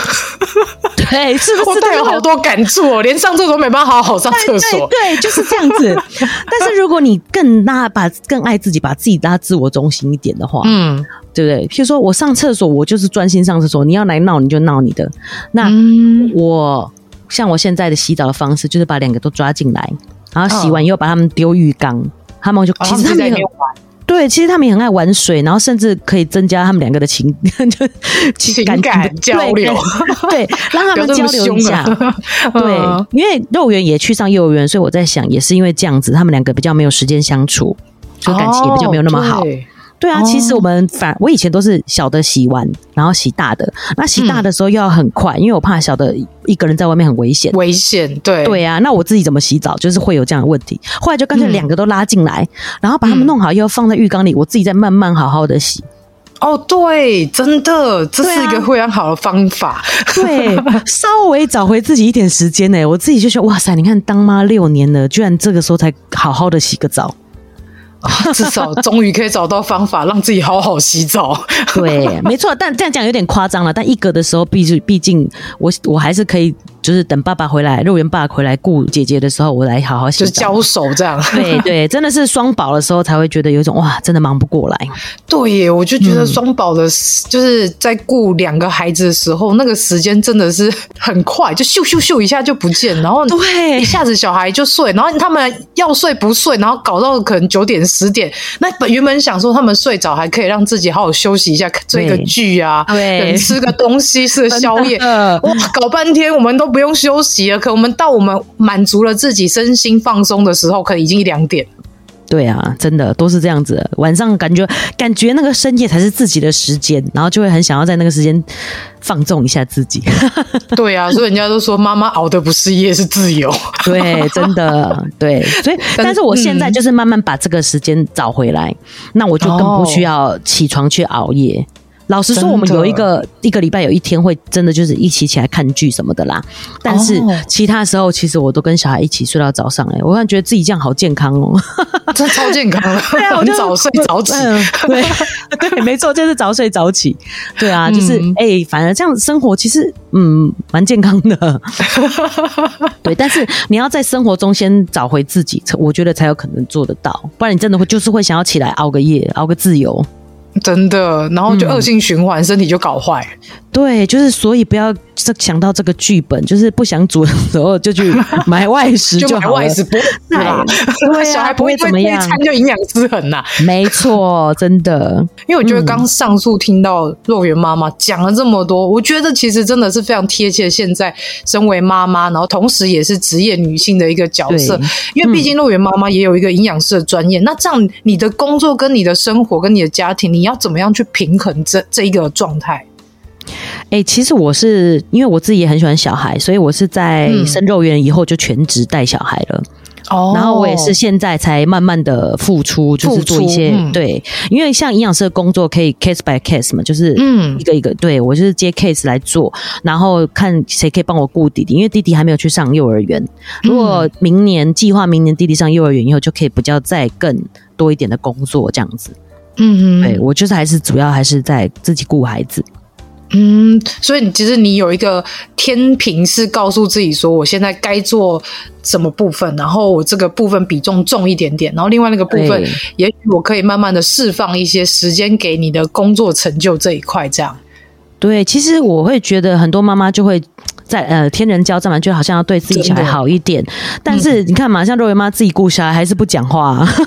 Speaker 1: 对，是不是？
Speaker 2: 我都有好多感触哦，连上厕所都没办法好好上厕所。
Speaker 1: 对，对，就是这样子。但是如果你更拉把更爱自己，把自己拉自我中心一点的话，嗯，对不对？譬如说我上厕所，我就是专心上厕所，你要来闹你就闹你的。那我像我现在的洗澡的方式，就是把两个都抓进来，然后洗完以后把他们丢浴缸，他们就其实他们也很。对，其实他们也很爱玩水，然后甚至可以增加他们两个的情，就
Speaker 2: 情感交流，
Speaker 1: 对，对，让他们交流一下。对，因为肉圆也去上幼儿园，所以我在想，也是因为这样子，他们两个比较没有时间相处，就感情也比较没有那么好。哦对啊，其实我们反我以前都是小的洗完，然后洗大的。那洗大的时候又要很快，因为我怕小的一个人在外面很危险。
Speaker 2: 危险，对
Speaker 1: 对啊。那我自己怎么洗澡，就是会有这样的问题。后来就干脆两个都拉进来，然后把他们弄好，又放在浴缸里，我自己再慢慢好好的洗。
Speaker 2: 哦，对，真的，这是一个非常好的方法。
Speaker 1: 对，稍微找回自己一点时间呢，我自己就觉得哇塞，你看当妈六年了，居然这个时候才好好的洗个澡。
Speaker 2: 至少终于可以找到方法让自己好好洗澡。
Speaker 1: 对，没错，但这样讲有点夸张了。但一格的时候，毕竟毕竟我我还是可以。就是等爸爸回来，肉圆爸回来顾姐姐的时候，我来好好洗。
Speaker 2: 就是交手这样。
Speaker 1: 对对，真的是双宝的时候才会觉得有一种哇，真的忙不过来。
Speaker 2: 对耶，我就觉得双宝的，就是在顾两个孩子的时候，嗯、那个时间真的是很快，就咻咻咻一下就不见，然后对，一下子小孩就睡，然后他们要睡不睡，然后搞到可能九点十点。那本原本想说他们睡着还可以让自己好好休息一下，追个剧啊，对，吃个东西，吃个宵夜，哇，搞半天我们都。不用休息了，可我们到我们满足了自己身心放松的时候，可能已经一两点。
Speaker 1: 对啊，真的都是这样子。晚上感觉感觉那个深夜才是自己的时间，然后就会很想要在那个时间放纵一下自己。
Speaker 2: 对啊，所以人家都说妈妈熬的不是夜，是自由。
Speaker 1: 对，真的对。所以，但是我现在就是慢慢把这个时间找回来，嗯、那我就更不需要起床去熬夜。老实说，我们有一个一个礼拜有一天会真的就是一起起来看剧什么的啦。但是其他时候，其实我都跟小孩一起睡到早上。哎，我突然觉得自己这样好健康哦，
Speaker 2: 这超健康了。对啊，我就早睡早起。
Speaker 1: 对 对，没错，就是早睡早起。对啊，就是哎，反而这样生活其实嗯蛮健康的。对，但是你要在生活中先找回自己，我觉得才有可能做得到。不然你真的会就是会想要起来熬个夜，熬个自由。
Speaker 2: 真的，然后就恶性循环，嗯、身体就搞坏。
Speaker 1: 对，就是所以不要想到这个剧本，就是不想煮的时候就去买外食 就好了，就买外食不会对啊，
Speaker 2: 小孩不会怎么样，餐就营养失衡呐。
Speaker 1: 没错，真的。
Speaker 2: 因为我觉得刚上述听到肉圆妈妈讲了这么多，我觉得其实真的是非常贴切。现在身为妈妈，然后同时也是职业女性的一个角色。因为毕竟肉圆妈妈也有一个营养师的专业，那这样你的工作跟你的生活跟你的家庭，你要怎么样去平衡这这一个状态？
Speaker 1: 哎、欸，其实我是因为我自己也很喜欢小孩，所以我是在生肉圆以后就全职带小孩了。哦、嗯，然后我也是现在才慢慢的付出，就是做一些、嗯、对，因为像营养师的工作可以 case by case 嘛，就是嗯一个一个，对我就是接 case 来做，然后看谁可以帮我顾弟弟，因为弟弟还没有去上幼儿园。如果明年计划明年弟弟上幼儿园以后，就可以比较再更多一点的工作这样子。嗯嗯，对我就是还是主要还是在自己顾孩子。
Speaker 2: 嗯，所以你其实你有一个天平，是告诉自己说，我现在该做什么部分，然后我这个部分比重重一点点，然后另外那个部分，也许我可以慢慢的释放一些时间给你的工作成就这一块，这样。
Speaker 1: 对，其实我会觉得很多妈妈就会。在呃，天人交战嘛，就好像要对自己小孩好一点。但是你看嘛，像肉圆妈自己顾小孩还是不讲话，啊。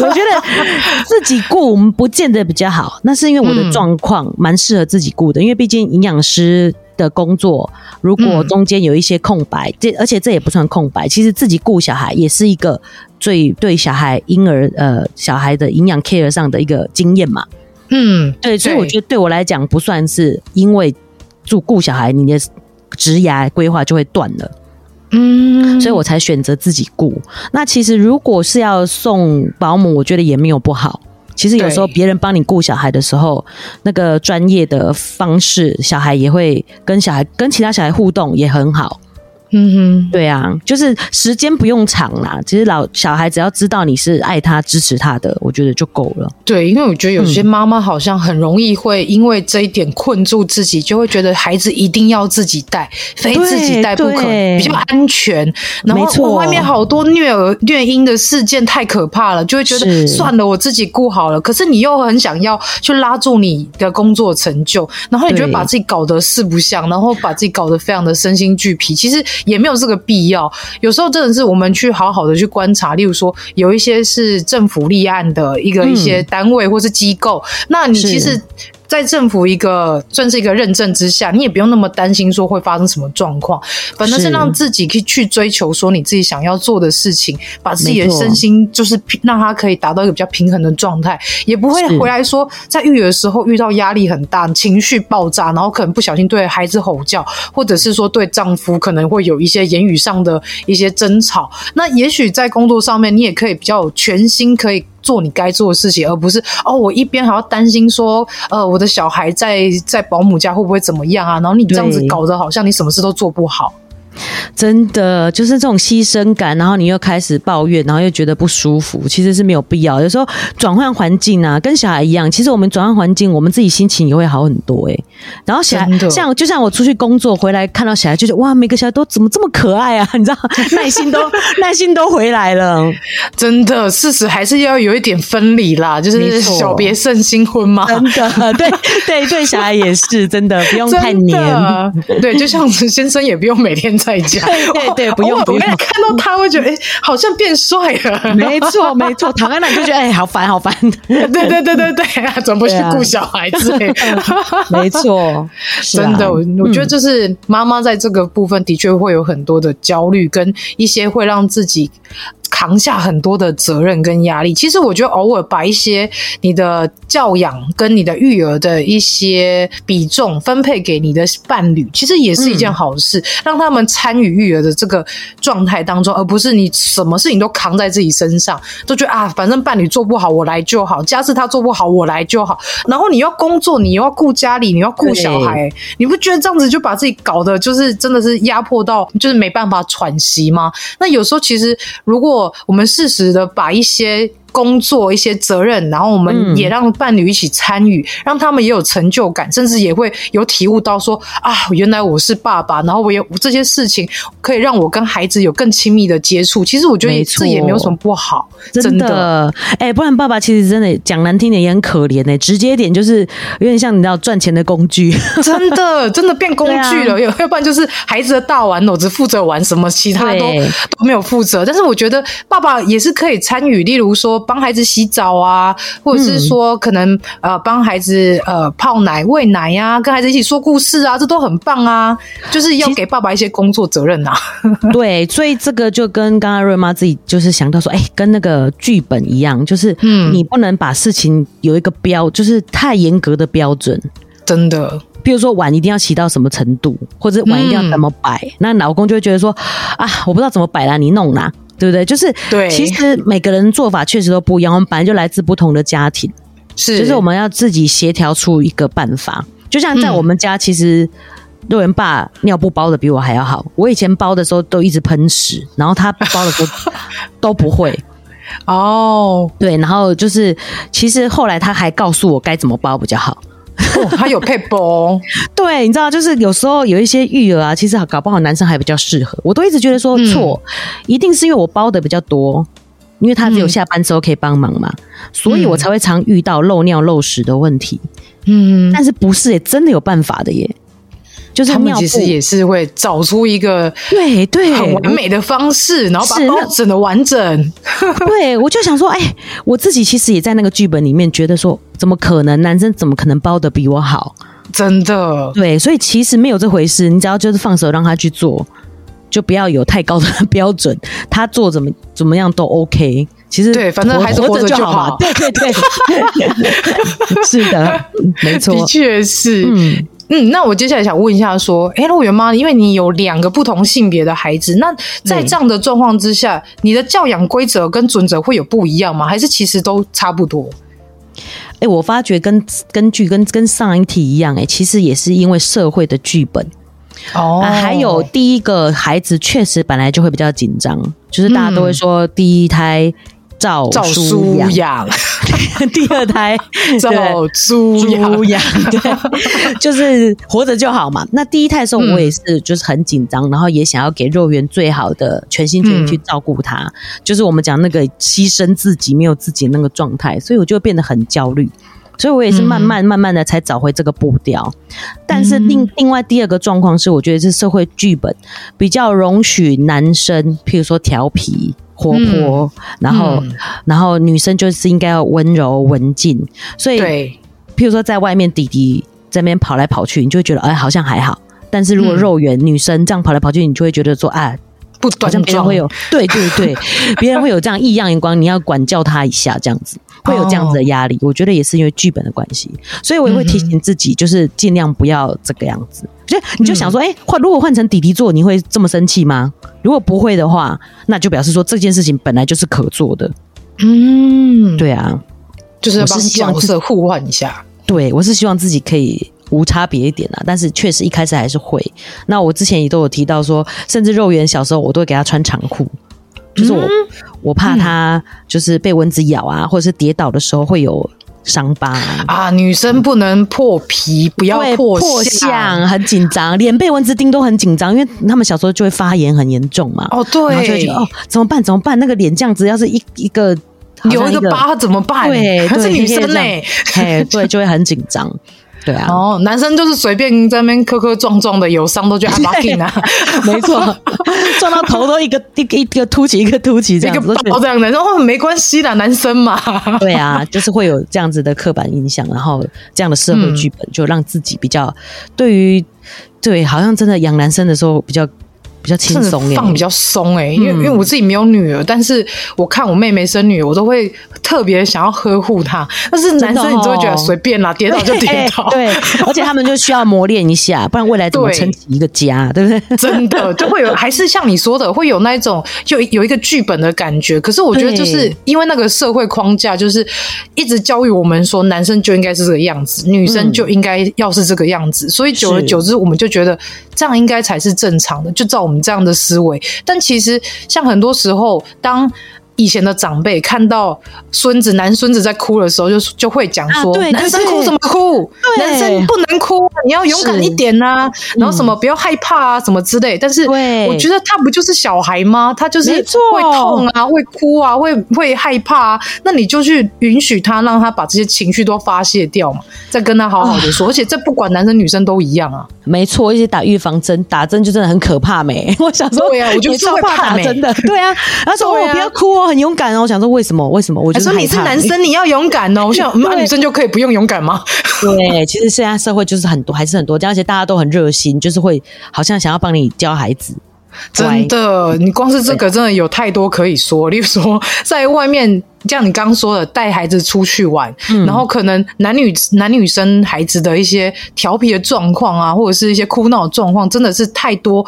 Speaker 1: 我觉得自己顾我们不见得比较好。那是因为我的状况蛮适合自己顾的，因为毕竟营养师的工作，如果中间有一些空白，这而且这也不算空白。其实自己顾小孩也是一个最对小孩婴儿呃小孩的营养 care 上的一个经验嘛。嗯，对，所以我觉得对我来讲不算是因为住顾小孩你的。职涯规划就会断了，嗯，所以我才选择自己雇。那其实如果是要送保姆，我觉得也没有不好。其实有时候别人帮你顾小孩的时候，那个专业的方式，小孩也会跟小孩跟其他小孩互动也很好。嗯哼，对啊，就是时间不用长啦。其实老小孩只要知道你是爱他、支持他的，我觉得就够了。
Speaker 2: 对，因为我觉得有些妈妈好像很容易会因为这一点困住自己，就会觉得孩子一定要自己带，非自己带不可，比较安全。然后我外面好多虐儿虐婴的事件太可怕了，就会觉得算了，我自己顾好了。可是你又很想要去拉住你的工作成就，然后你就会把自己搞得四不像，然后把自己搞得非常的身心俱疲。其实。也没有这个必要。有时候真的是我们去好好的去观察，例如说有一些是政府立案的一个一些单位或是机构，嗯、那你其实。在政府一个算是一个认证之下，你也不用那么担心说会发生什么状况，反正是让自己可以去追求说你自己想要做的事情，把自己的身心就是让他可以达到一个比较平衡的状态，也不会回来说在育儿的时候遇到压力很大、情绪爆炸，然后可能不小心对孩子吼叫，或者是说对丈夫可能会有一些言语上的一些争吵。那也许在工作上面，你也可以比较有全心可以。做你该做的事情，而不是哦，我一边还要担心说，呃，我的小孩在在保姆家会不会怎么样啊？然后你这样子搞得好像你什么事都做不好。
Speaker 1: 真的就是这种牺牲感，然后你又开始抱怨，然后又觉得不舒服，其实是没有必要。有时候转换环境啊，跟小孩一样，其实我们转换环境，我们自己心情也会好很多哎、欸。然后小孩像就像我出去工作回来，看到小孩，就觉得哇，每个小孩都怎么这么可爱啊？你知道，耐心都 耐心都回来了。
Speaker 2: 真的，事实还是要有一点分离啦，就是小别胜新婚嘛。
Speaker 1: 真的，对对对，小孩也是真的，不用太黏。
Speaker 2: 对，就像陈先生也不用每天。在家，对对对，不用不用。看到他会觉得，哎，好像变帅了。
Speaker 1: 没错没错，躺在那里就觉得，哎，好烦好烦。
Speaker 2: 对对对对对，怎么不去顾小孩子？
Speaker 1: 没错，
Speaker 2: 真的，我我觉得就是妈妈在这个部分的确会有很多的焦虑，跟一些会让自己。扛下很多的责任跟压力。其实我觉得偶尔把一些你的教养跟你的育儿的一些比重分配给你的伴侣，其实也是一件好事，嗯、让他们参与育儿的这个状态当中，而不是你什么事情都扛在自己身上，都觉得啊，反正伴侣做不好我来就好，家事他做不好我来就好。然后你要工作，你又要顾家里，你要顾小孩，你不觉得这样子就把自己搞得就是真的是压迫到，就是没办法喘息吗？那有时候其实，如果我们适时的把一些工作一些责任，然后我们也让伴侣一起参与，嗯、让他们也有成就感，甚至也会有体悟到说啊，原来我是爸爸，然后我有这些事情可以让我跟孩子有更亲密的接触。其实我觉得这也没有什么不好，真的。
Speaker 1: 哎、欸，不然爸爸其实真的讲难听点也很可怜呢、欸。直接点就是有点像你知道赚钱的工具，
Speaker 2: 真的真的变工具了。要、啊、要不然就是孩子的大玩偶，只负责玩什么，其他都都没有负责。但是我觉得爸爸也是可以参与，例如说。帮孩子洗澡啊，或者是说可能呃帮孩子呃泡奶、喂奶呀、啊，跟孩子一起说故事啊，这都很棒啊。就是要给爸爸一些工作责任啊。
Speaker 1: 对，所以这个就跟刚刚瑞妈自己就是想到说，哎、欸，跟那个剧本一样，就是嗯，你不能把事情有一个标，就是太严格的标准，
Speaker 2: 真的。
Speaker 1: 比如说碗一定要洗到什么程度，或者碗一定要怎么摆，嗯、那老公就会觉得说啊，我不知道怎么摆啦，你弄啦。对不对？就是，对，其实每个人做法确实都不一样。我们本来就来自不同的家庭，是，就是我们要自己协调出一个办法。就像在我们家，其实芮言爸尿布包的比我还要好。我以前包的时候都一直喷屎，然后他包的时候 都不会。哦，对，然后就是，其实后来他还告诉我该怎么包比较好。
Speaker 2: 哦，他有配包，
Speaker 1: 对，你知道，就是有时候有一些育儿啊，其实搞不好男生还比较适合。我都一直觉得说错，嗯、一定是因为我包的比较多，因为他只有下班之后可以帮忙嘛，嗯、所以我才会常遇到漏尿漏屎的问题。嗯，但是不是也真的有办法的耶？就是他们
Speaker 2: 其实也是会找出一个
Speaker 1: 对对
Speaker 2: 很完美的方式，然后把包整的完整。
Speaker 1: 对，我就想说，哎、欸，我自己其实也在那个剧本里面觉得说，怎么可能男生怎么可能包的比我好？
Speaker 2: 真的，
Speaker 1: 对，所以其实没有这回事。你只要就是放手让他去做，就不要有太高的 标准，他做怎么怎么样都 OK。其实
Speaker 2: 对，反正孩子活着就好嘛。
Speaker 1: 对对对，是的，没错，
Speaker 2: 的确是。嗯。嗯，那我接下来想问一下，说，哎，陆源妈，因为你有两个不同性别的孩子，那在这样的状况之下，嗯、你的教养规则跟准则会有不一样吗？还是其实都差不多？
Speaker 1: 哎，我发觉跟根据跟跟上一题一样，哎，其实也是因为社会的剧本哦、啊，还有第一个孩子确实本来就会比较紧张，就是大家都会说第一胎。照书养，第二胎。
Speaker 2: 照猪
Speaker 1: 养，对，就是活着就好嘛。那第一胎的时候，我也是就是很紧张，嗯、然后也想要给肉圆最好的全心全意去照顾他，嗯、就是我们讲那个牺牲自己没有自己那个状态，所以我就变得很焦虑。所以我也是慢慢慢慢的才找回这个步调。嗯、但是另另外第二个状况是，我觉得是社会剧本比较容许男生，譬如说调皮。活泼，然后，嗯、然后女生就是应该要温柔文静，所以，对。譬如说在外面弟弟在那边跑来跑去，你就会觉得哎，好像还好。但是如果肉圆、嗯、女生这样跑来跑去，你就会觉得说啊，
Speaker 2: 不端庄，好像别人会有
Speaker 1: 对对对，别人会有这样异样眼光，你要管教他一下，这样子会有这样子的压力。哦、我觉得也是因为剧本的关系，所以我也会提醒自己，就是尽量不要这个样子。就你就想说，哎，换如果换成弟弟做，你会这么生气吗？如果不会的话，那就表示说这件事情本来就是可做的。嗯，对啊，
Speaker 2: 就是要帮角色互换一下。
Speaker 1: 对，我是希望自己可以无差别一点啊，但是确实一开始还是会。那我之前也都有提到说，甚至肉圆小时候我都会给他穿长裤，就是我、嗯、我怕他就是被蚊子咬啊，或者是跌倒的时候会有。伤疤
Speaker 2: 啊！女生不能破皮，不要破相，破相
Speaker 1: 很紧张，脸被蚊子叮都很紧张，因为他们小时候就会发炎很严重嘛。
Speaker 2: 哦，对，
Speaker 1: 然后就会觉得哦，怎么办？怎么办？那个脸这样子，要是一一个，一个
Speaker 2: 有一个疤怎么办？
Speaker 1: 对，
Speaker 2: 她是女生嘞，
Speaker 1: 嘿，对，就会很紧张。对啊，
Speaker 2: 哦，男生就是随便在那边磕磕撞撞的，有伤都觉得阿巴金啊，
Speaker 1: 没错，撞到头都一个一个一个凸起，一个凸起这样子，
Speaker 2: 一个包这样的，然后没关系的，男生嘛，
Speaker 1: 对啊，就是会有这样子的刻板印象，然后这样的社会剧本，就让自己比较对于对，好像真的养男生的时候比较比较轻松，
Speaker 2: 放比较松哎，因为因为我自己没有女儿，但是我看我妹妹生女儿，我都会特别想要呵护她。但是男生你就会觉得随便啦，跌倒就跌倒。
Speaker 1: 对，而且他们就需要磨练一下，不然未来怎么撑起一个家，对不对？
Speaker 2: 真的 就会有，还是像你说的，会有那一种就有一个剧本的感觉。可是我觉得就是因为那个社会框架，就是一直教育我们说男生就应该是这个样子，女生就应该要是这个样子，所以久而久之，我们就觉得这样应该才是正常的，就照我们。这样的思维，但其实像很多时候，当以前的长辈看到孙子男孙子在哭的时候，就就会讲说：“啊、对男生哭什么哭？男生不能哭，你要勇敢一点呐、啊。然后什么不要害怕啊，什么之类。”但是我觉得他不就是小孩吗？他就是会痛啊，会哭啊，会会害怕啊。那你就去允许他，让他把这些情绪都发泄掉嘛，再跟他好好的说。而且这不管男生女生都一样啊。
Speaker 1: 没错，一直打预防针，打针就真的很可怕没？我想说，
Speaker 2: 对啊，我就超怕打针的。
Speaker 1: 对啊，他说我不要哭哦。很勇敢哦，我想说为什么？为什么？我就说
Speaker 2: 你是男生，你要勇敢哦。我想，那女生就可以不用勇敢吗？
Speaker 1: 对，其实现在社会就是很多，还是很多，而且大家都很热心，就是会好像想要帮你教孩子。
Speaker 2: 真的，你光是这个真的有太多可以说。例如说，在外面，像你刚刚说的，带孩子出去玩，然后可能男女男女生孩子的一些调皮的状况啊，或者是一些哭闹的状况，真的是太多。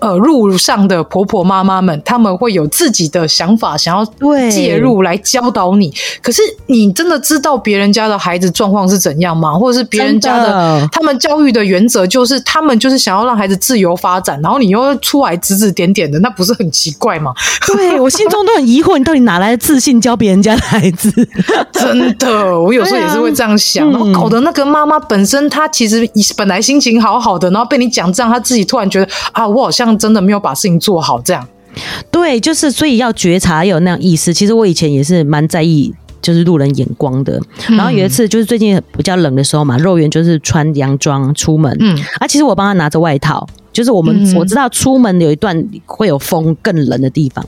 Speaker 2: 呃，路上的婆婆妈妈们，他们会有自己的想法，想要介入来教导你。可是，你真的知道别人家的孩子状况是怎样吗？或者是别人家的他们教育的原则就是他们就是想要让孩子自由发展，然后你又出来指指点点的，那不是很奇怪吗？
Speaker 1: 对，我心中都很疑惑，你到底哪来的自信教别人家的孩子？
Speaker 2: 真的，我有时候也是会这样想，然后搞得那个妈妈本身她其实本来心情好好的，然后被你讲这样，她自己突然觉得啊，我好像。真的没有把事情做好，这样
Speaker 1: 对，就是所以要觉察，有那样意思。其实我以前也是蛮在意，就是路人眼光的。嗯、然后有一次，就是最近比较冷的时候嘛，肉圆就是穿洋装出门，嗯，啊，其实我帮他拿着外套，就是我们、嗯、我知道出门有一段会有风更冷的地方，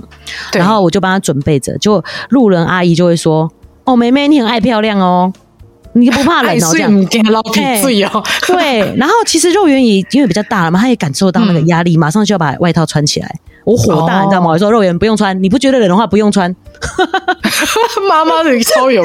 Speaker 1: 然后我就帮他准备着。就路人阿姨就会说：“哦，妹妹，你很爱漂亮哦。”你不怕冷哦？这样，对。然后其实肉圆也因为比较大了嘛，他也感受到那个压力，马上就要把外套穿起来。我火大，你知道吗？我说肉圆不用穿，你不觉得冷的话不用穿。
Speaker 2: 妈妈的超有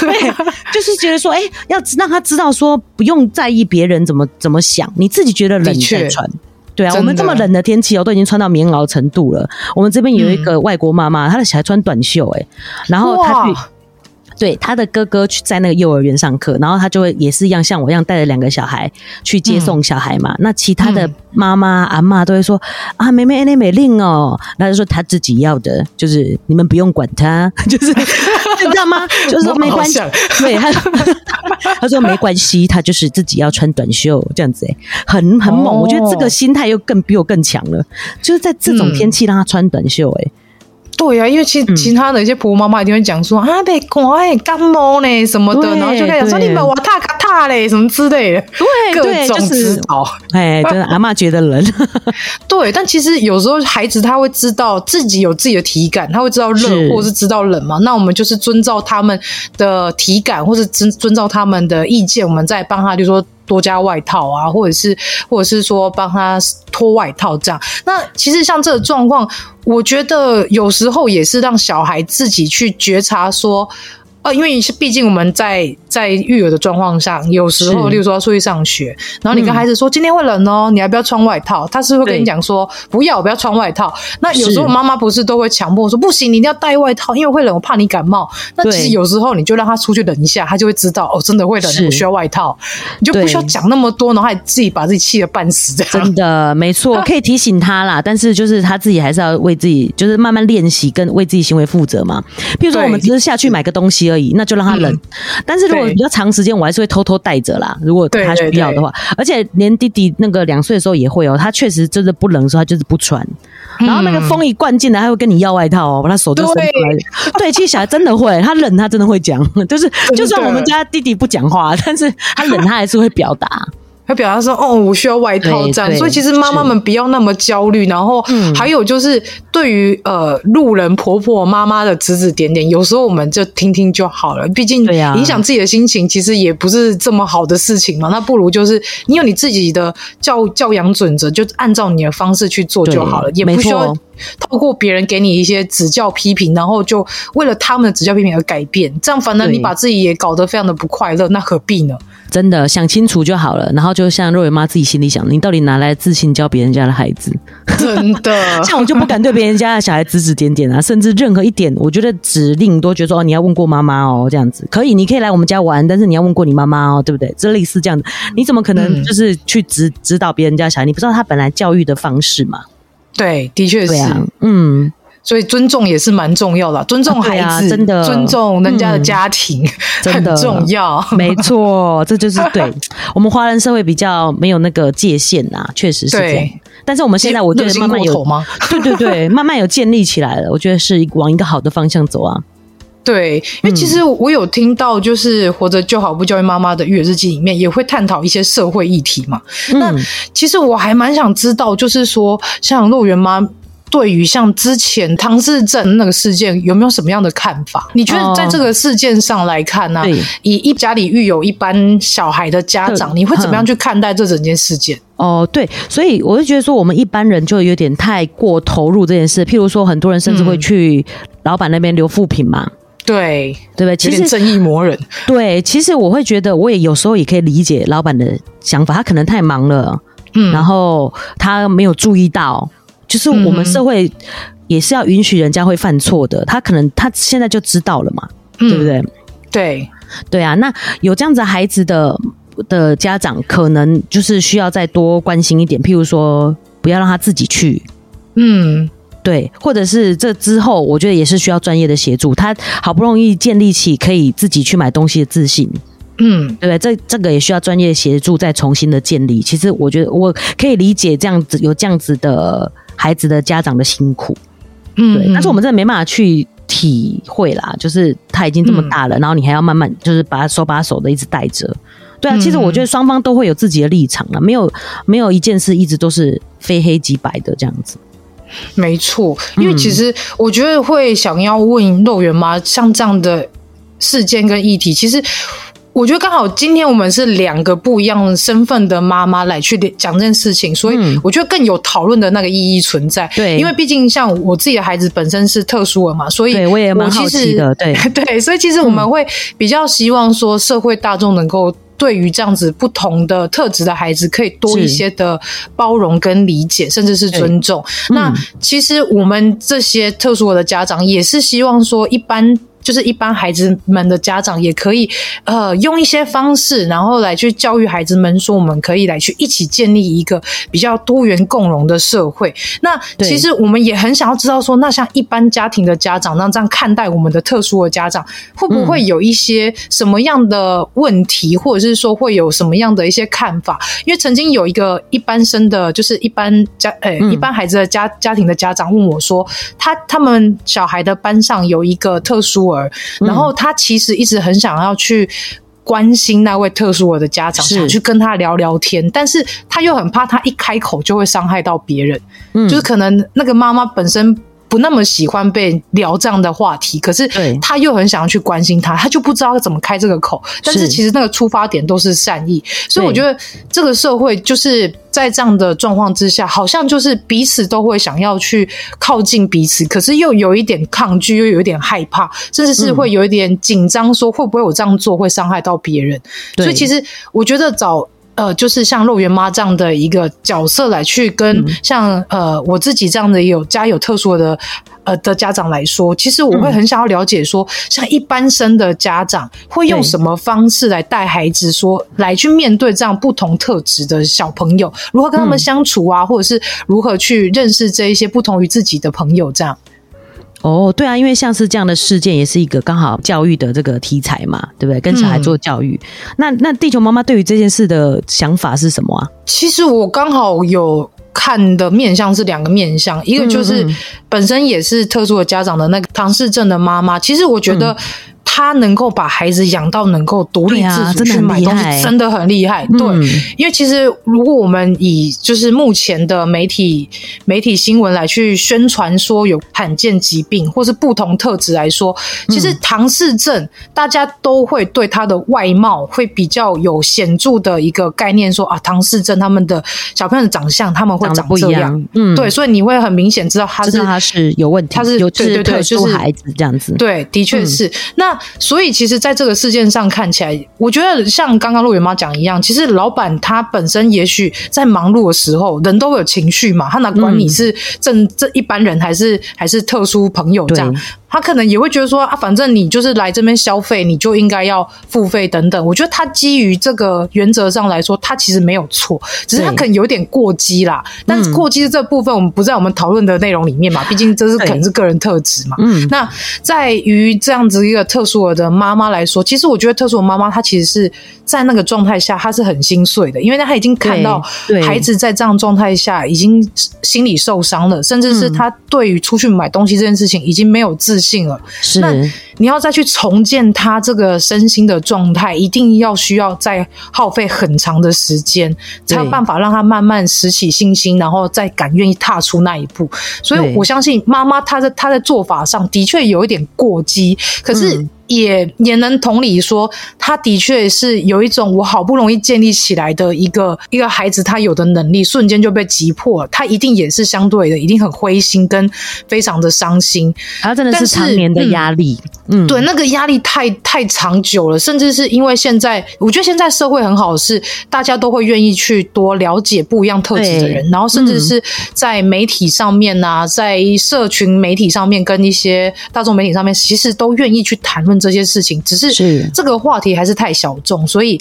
Speaker 1: 对，就是觉得说，哎，要让他知道说，不用在意别人怎么怎么想，你自己觉得冷你再穿。对啊，我们这么冷的天气哦，都已经穿到棉袄程度了。我们这边有一个外国妈妈，她的小孩穿短袖，哎，然后她去。对，他的哥哥去在那个幼儿园上课，然后他就会也是一样像我一样带着两个小孩去接送小孩嘛。嗯、那其他的妈妈、嗯、阿妈都会说啊，妹妹，你美令哦，那就说他自己要的，就是你们不用管他，就是你知道吗？就是说没关系，对，他 他说没关系，他就是自己要穿短袖这样子，哎，很很猛。哦、我觉得这个心态又更比我更强了，就是在这种天气让他穿短袖，哎。
Speaker 2: 对呀、啊，因为其其他的一些婆婆妈妈一定会讲说、嗯、啊，被感感冒呢什么的，然后就开始说你们我踏卡踏嘞什么之类的，对，各种指导。
Speaker 1: 哎，真 的阿嬷觉得冷。
Speaker 2: 对，但其实有时候孩子他会知道自己有自己的体感，他会知道热或是知道冷嘛。那我们就是遵照他们的体感，或是遵遵照他们的意见，我们再帮他，就说。多加外套啊，或者是，或者是说帮他脱外套这样。那其实像这个状况，我觉得有时候也是让小孩自己去觉察说。因为是毕竟我们在在育儿的状况上，有时候，例如说要出去上学，然后你跟孩子说今天会冷哦，你还不要穿外套，他是会跟你讲说不要，我不要穿外套。那有时候妈妈不是都会强迫说不行，你一定要带外套，因为会冷，我怕你感冒。那其实有时候你就让他出去冷一下，他就会知道哦，真的会冷，我需要外套。你就不需要讲那么多，然后还自己把自己气得半死。这样
Speaker 1: 真的没错，可以提醒他啦，但是就是他自己还是要为自己，就是慢慢练习跟为自己行为负责嘛。比如说我们只是下去买个东西而已。那就让他冷，嗯、但是如果比较长时间，我还是会偷偷带着啦。如果他需要的话，而且连弟弟那个两岁的时候也会哦、喔，他确实真的不冷的时候，他就是不穿。然后那个风一灌进来，他会跟你要外套哦、喔，把他手就伸出来。对，对，其实小孩真的会，他冷他真的会讲，就是就算我们家弟弟不讲话，但是他冷他还是会表达。
Speaker 2: 会表达说，哦，我需要外套这样。所以其实妈妈们不要那么焦虑。然后还有就是，对于呃路人婆婆妈妈的指指点点，有时候我们就听听就好了。毕竟影响自己的心情，其实也不是这么好的事情嘛。那不如就是你有你自己的教教养准则，就按照你的方式去做就好了，也不需要透过别人给你一些指教批评，然后就为了他们的指教批评而改变。这样反而你把自己也搞得非常的不快乐，那何必呢？
Speaker 1: 真的想清楚就好了。然后就像肉圆妈自己心里想，你到底哪来自信教别人家的孩子？
Speaker 2: 真的，
Speaker 1: 像我就不敢对别人家的小孩指指点点啊，甚至任何一点，我觉得指令都觉得说，哦，你要问过妈妈哦，这样子可以，你可以来我们家玩，但是你要问过你妈妈哦，对不对？这类似这样子，你怎么可能就是去指指导别人家小孩？你不知道他本来教育的方式嘛？
Speaker 2: 对，的确是，
Speaker 1: 啊、嗯。
Speaker 2: 所以尊重也是蛮重要的，尊重孩子，啊、真的尊重人家的家庭，嗯、很重要。
Speaker 1: 没错，这就是对我们华人社会比较没有那个界限呐，确实是这样。但是我们现在我觉得慢慢有吗？对对对，慢慢有建立起来了。我觉得是往一个好的方向走啊。
Speaker 2: 对，因为其实我有听到，就是《活着就好不教育妈妈的育儿日记》里面也会探讨一些社会议题嘛。嗯、那其实我还蛮想知道，就是说像肉圆妈。对于像之前唐氏症那个事件，有没有什么样的看法？你觉得在这个事件上来看呢、以一家里育有一般小孩的家长，你会怎么样去看待这整件事件？
Speaker 1: 哦，对，所以我就觉得说，我们一般人就有点太过投入这件事。譬如说，很多人甚至会去老板那边留副品嘛。
Speaker 2: 对，
Speaker 1: 对不对？其实
Speaker 2: 正义魔人。
Speaker 1: 对，其实我会觉得，我也有时候也可以理解老板的想法，他可能太忙了，嗯，然后他没有注意到。就是我们社会也是要允许人家会犯错的，他可能他现在就知道了嘛，嗯、对不对？
Speaker 2: 对
Speaker 1: 对啊，那有这样子孩子的的家长，可能就是需要再多关心一点，譬如说不要让他自己去，嗯，对，或者是这之后，我觉得也是需要专业的协助，他好不容易建立起可以自己去买东西的自信。嗯，对不对？这这个也需要专业协助，再重新的建立。其实我觉得我可以理解这样子有这样子的孩子的家长的辛苦，嗯，对。但是我们真的没办法去体会啦，就是他已经这么大了，嗯、然后你还要慢慢就是把他手把手的一直带着。对啊，其实我觉得双方都会有自己的立场了，没有没有一件事一直都是非黑即白的这样子。
Speaker 2: 没错，因为其实我觉得会想要问肉圆妈，像这样的事件跟议题，其实。我觉得刚好今天我们是两个不一样身份的妈妈来去讲这件事情，所以我觉得更有讨论的那个意义存在。对，因为毕竟像我自己的孩子本身是特殊儿嘛，所以我也蛮好奇的。对 对，所以其实我们会比较希望说社会大众能够对于这样子不同的特质的孩子，可以多一些的包容跟理解，甚至是尊重。那其实我们这些特殊儿的家长也是希望说一般。就是一般孩子们的家长也可以，呃，用一些方式，然后来去教育孩子们，说我们可以来去一起建立一个比较多元共融的社会。那其实我们也很想要知道说，那像一般家庭的家长，那这样看待我们的特殊的家长，会不会有一些什么样的问题，或者是说会有什么样的一些看法？因为曾经有一个一般生的，就是一般家，呃，一般孩子的家家庭的家长问我说，他他们小孩的班上有一个特殊儿。然后他其实一直很想要去关心那位特殊儿的家长，想去跟他聊聊天，但是他又很怕他一开口就会伤害到别人，就是可能那个妈妈本身。不那么喜欢被聊这样的话题，可是他又很想要去关心他，他就不知道怎么开这个口。但是其实那个出发点都是善意，所以我觉得这个社会就是在这样的状况之下，好像就是彼此都会想要去靠近彼此，可是又有一点抗拒，又有一点害怕，甚至是会有一点紧张，说会不会我这样做会伤害到别人。所以其实我觉得找。呃，就是像肉圆妈这样的一个角色来去跟像呃我自己这样的有家有特殊的呃的家长来说，其实我会很想要了解说，像一般生的家长会用什么方式来带孩子，说来去面对这样不同特质的小朋友，如何跟他们相处啊，或者是如何去认识这一些不同于自己的朋友这样。
Speaker 1: 哦，对啊，因为像是这样的事件，也是一个刚好教育的这个题材嘛，对不对？跟小孩做教育，嗯、那那地球妈妈对于这件事的想法是什么啊？
Speaker 2: 其实我刚好有看的面向是两个面向，一个就是本身也是特殊的家长的那个唐氏症的妈妈，其实我觉得。他能够把孩子养到能够独立自主去买东西，真的很厉害。对，因为其实如果我们以就是目前的媒体媒体新闻来去宣传说有罕见疾病或是不同特质来说，其实唐氏症大家都会对他的外貌会比较有显著的一个概念，说啊，唐氏症他们的小朋友的长相他们会长不一样，嗯，对，所以你会很明显知道他是
Speaker 1: 他是有问题，他是有对对对，就是孩子这样子，
Speaker 2: 对，的确是。那。所以，其实，在这个事件上看起来，我觉得像刚刚陆远妈讲一样，其实老板他本身也许在忙碌的时候，人都会有情绪嘛，他哪管你是正这一般人还是还是特殊朋友这样。他可能也会觉得说啊，反正你就是来这边消费，你就应该要付费等等。我觉得他基于这个原则上来说，他其实没有错，只是他可能有点过激啦。但是过激的这部分，我们不在我们讨论的内容里面嘛，毕竟这是可能是个人特质嘛。嗯，那在于这样子一个特殊儿的妈妈来说，其实我觉得特殊的妈妈她其实是在那个状态下，她是很心碎的，因为她已经看到孩子在这样状态下已经心理受伤了，甚至是她对于出去买东西这件事情已经没有自信。了，是那你要再去重建她这个身心的状态，一定要需要再耗费很长的时间，才有办法让她慢慢拾起信心，然后再敢愿意踏出那一步。所以我相信妈妈她在她在做法上的确有一点过激，可是。嗯也也能同理说，他的确是有一种我好不容易建立起来的一个一个孩子，他有的能力瞬间就被击破，他一定也是相对的，一定很灰心跟非常的伤心。
Speaker 1: 他真的是常年的压力，
Speaker 2: 嗯，对，那个压力太太长久了，甚至是因为现在，我觉得现在社会很好的是，大家都会愿意去多了解不一样特质的人，然后甚至是在媒体上面啊，在社群媒体上面跟一些大众媒体上面，其实都愿意去谈论。这些事情只是这个话题还是太小众，所以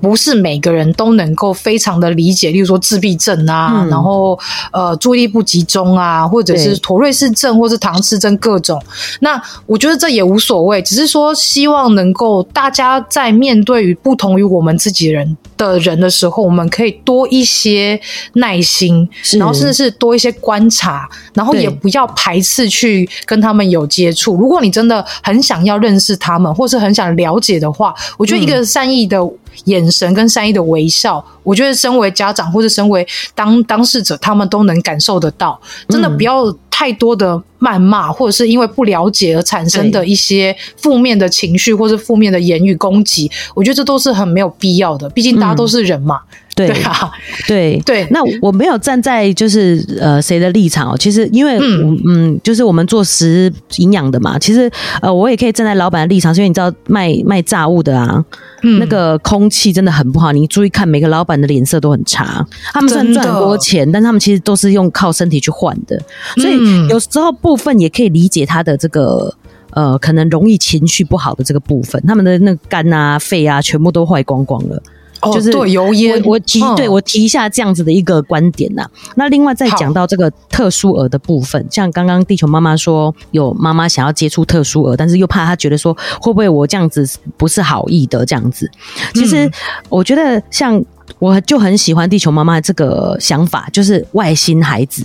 Speaker 2: 不是每个人都能够非常的理解。例如说自闭症啊，嗯、然后呃注意力不集中啊，或者是妥瑞氏症，或是唐氏症各种。那我觉得这也无所谓，只是说希望能够大家在面对于不同于我们自己人的人的时候，我们可以多一些耐心，然后甚至是多一些观察，然后也不要排斥去跟他们有接触。如果你真的很想要认识他们，或是很想了解的话，我觉得一个善意的。眼神跟善意的微笑，我觉得身为家长或者身为当当事者，他们都能感受得到。真的不要太多的谩骂，或者是因为不了解而产生的一些负面的情绪，或是负面的言语攻击。我觉得这都是很没有必要的。毕竟大家都是人嘛。嗯对，对啊，
Speaker 1: 对对。那我没有站在就是呃谁的立场哦。其实因为嗯，嗯，就是我们做食营养的嘛。其实呃，我也可以站在老板的立场，因为你知道卖卖炸物的啊，嗯、那个空气真的很不好。你注意看，每个老板的脸色都很差。他们虽然赚很多钱，但他们其实都是用靠身体去换的。所以有时候部分也可以理解他的这个呃，可能容易情绪不好的这个部分，他们的那个肝啊、肺啊，全部都坏光光了。哦就是对油烟，我提对我提一下这样子的一个观点呐。那另外再讲到这个特殊儿的部分，像刚刚地球妈妈说，有妈妈想要接触特殊儿，但是又怕她觉得说会不会我这样子不是好意的这样子。其实我觉得像我就很喜欢地球妈妈这个想法，就是外星孩子。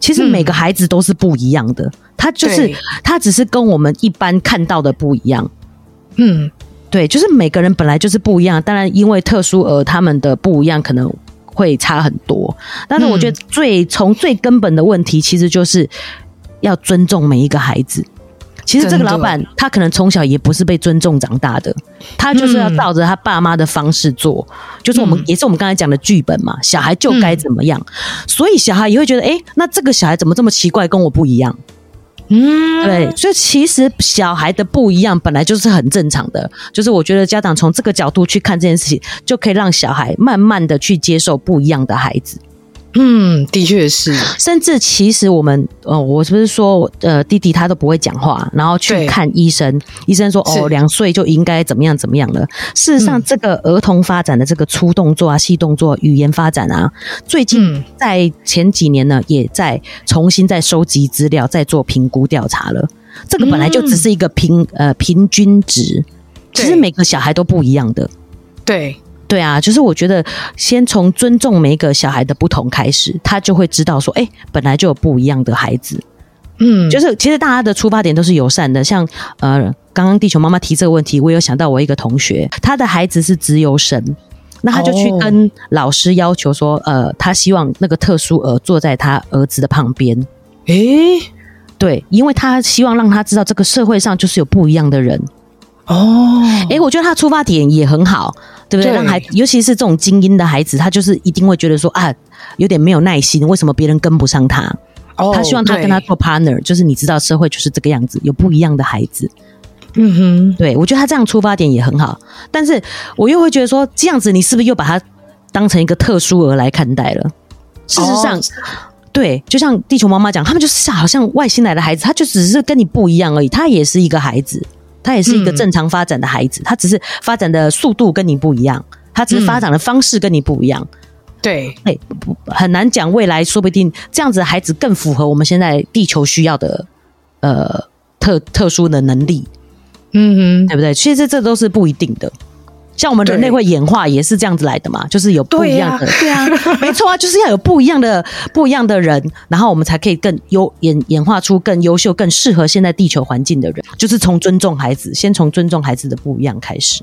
Speaker 1: 其实每个孩子都是不一样的，他就是他只是跟我们一般看到的不一样。嗯。对，就是每个人本来就是不一样，当然因为特殊而他们的不一样可能会差很多。但是我觉得最从最根本的问题，其实就是要尊重每一个孩子。其实这个老板他可能从小也不是被尊重长大的，他就是要照着他爸妈的方式做，就是我们也是我们刚才讲的剧本嘛，小孩就该怎么样，所以小孩也会觉得，哎，那这个小孩怎么这么奇怪，跟我不一样。嗯，对，所以其实小孩的不一样本来就是很正常的，就是我觉得家长从这个角度去看这件事情，就可以让小孩慢慢的去接受不一样的孩子。
Speaker 2: 嗯，的确是。
Speaker 1: 甚至其实我们，呃，我是不是说，呃，弟弟他都不会讲话，然后去看医生，医生说，哦，两岁就应该怎么样怎么样了。事实上，这个儿童发展的这个粗动作啊、细动作、语言发展啊，最近在前几年呢，也在重新在收集资料，在做评估调查了。这个本来就只是一个平呃平均值，其实每个小孩都不一样的。
Speaker 2: 对。
Speaker 1: 对啊，就是我觉得先从尊重每一个小孩的不同开始，他就会知道说，哎，本来就有不一样的孩子。嗯，就是其实大家的出发点都是友善的。像呃，刚刚地球妈妈提这个问题，我有想到我一个同学，他的孩子是资优生，那他就去跟老师要求说，呃，他希望那个特殊儿坐在他儿子的旁边。
Speaker 2: 诶，
Speaker 1: 对，因为他希望让他知道这个社会上就是有不一样的人。
Speaker 2: 哦，
Speaker 1: 诶，我觉得他出发点也很好，对不对？对让孩子，尤其是这种精英的孩子，他就是一定会觉得说啊，有点没有耐心，为什么别人跟不上他？他希望他跟他做 partner，就是你知道社会就是这个样子，有不一样的孩子。
Speaker 2: 嗯哼，
Speaker 1: 对，我觉得他这样出发点也很好，但是我又会觉得说，这样子你是不是又把他当成一个特殊儿来看待了？事实上，对，就像地球妈妈讲，他们就是像好像外星来的孩子，他就只是跟你不一样而已，他也是一个孩子，他也是一个正常发展的孩子，他只是发展的速度跟你不一样，他只是发展的方式跟你不一样。
Speaker 2: 对，
Speaker 1: 哎，很难讲未来，说不定这样子的孩子更符合我们现在地球需要的，呃，特特殊的能力，
Speaker 2: 嗯哼，
Speaker 1: 对不对？其实这都是不一定的。像我们人类会演化也是这样子来的嘛，就是有不一样的，对啊，没错啊，就是要有不一样的不一样的人，然后我们才可以更优演演化出更优秀、更适合现在地球环境的人。就是从尊重孩子，先从尊重孩子的不一样开始。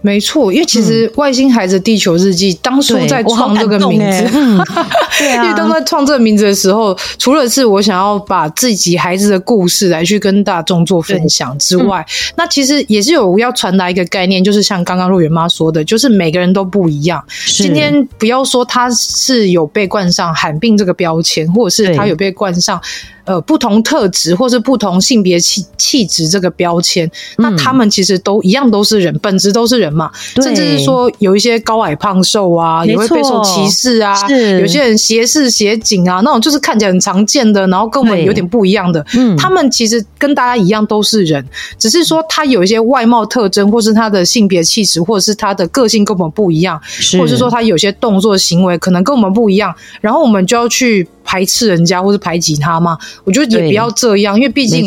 Speaker 2: 没错，因为其实《外星孩子地球日记》当初在创这个名字，欸嗯、对啊，因为当初在创这个名字的时候，除了是我想要把自己孩子的故事来去跟大众做分享之外，嗯、那其实也是有要传达一个概念，就是像刚刚陆元妈说的，就是每个人都不一样。今天不要说他是有被冠上罕病这个标签，或者是他有被冠上。呃，不同特质或是不同性别气气质这个标签，那他们其实都一样，都是人，嗯、本质都是人嘛。甚至是说有一些高矮胖瘦啊，也会备受歧视啊。是有些人斜视斜颈啊，那种就是看起来很常见的，然后跟我们有点不一样的。嗯，他们其实跟大家一样都是人，只是说他有一些外貌特征，或是他的性别气质，或者是他的个性跟我们不一样，是或者是说他有些动作行为可能跟我们不一样，然后我们就要去。排斥人家或是排挤他吗？我觉得也不要这样，因为毕竟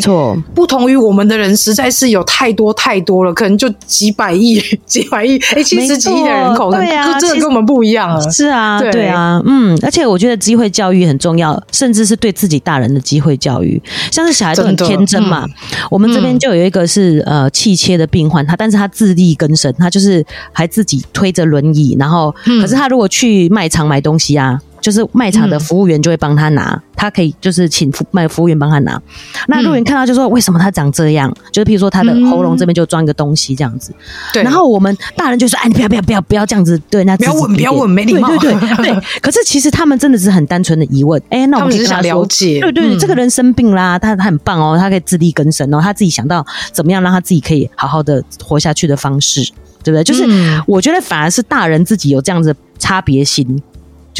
Speaker 2: 不同于我们的人实在是有太多太多了，可能就几百亿、几百亿、哎，七十几亿的人口，对啊，就真的跟我们不一样了。
Speaker 1: 是啊，对啊，嗯，而且我觉得机会教育很重要，甚至是对自己大人的机会教育，像是小孩都很天真嘛。我们这边就有一个是呃气切的病患，他但是他自力更生，他就是还自己推着轮椅，然后可是他如果去卖场买东西啊。就是卖场的服务员就会帮他拿，嗯、他可以就是请服卖服务员帮他拿。嗯、那路人看到就说：“为什么他长这样？”就是譬如说他的喉咙这边就装一个东西这样子。对、嗯。然后我们大人就说：“哎，你不要不要不要不要这样子对那。”不要问，不要问，没礼貌。对对对 对。可是其实他们真的是很单纯的疑问。哎，那我们只是想了解。对对对，嗯、这个人生病啦，他他很棒哦，他可以自力更生哦，他自己想到怎么样让他自己可以好好的活下去的方式，对不对？就是我觉得反而是大人自己有这样子的差别心。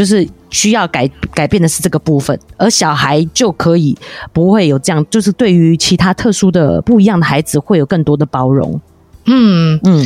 Speaker 1: 就是需要改改变的是这个部分，而小孩就可以不会有这样，就是对于其他特殊的不一样的孩子会有更多的包容。
Speaker 2: 嗯嗯，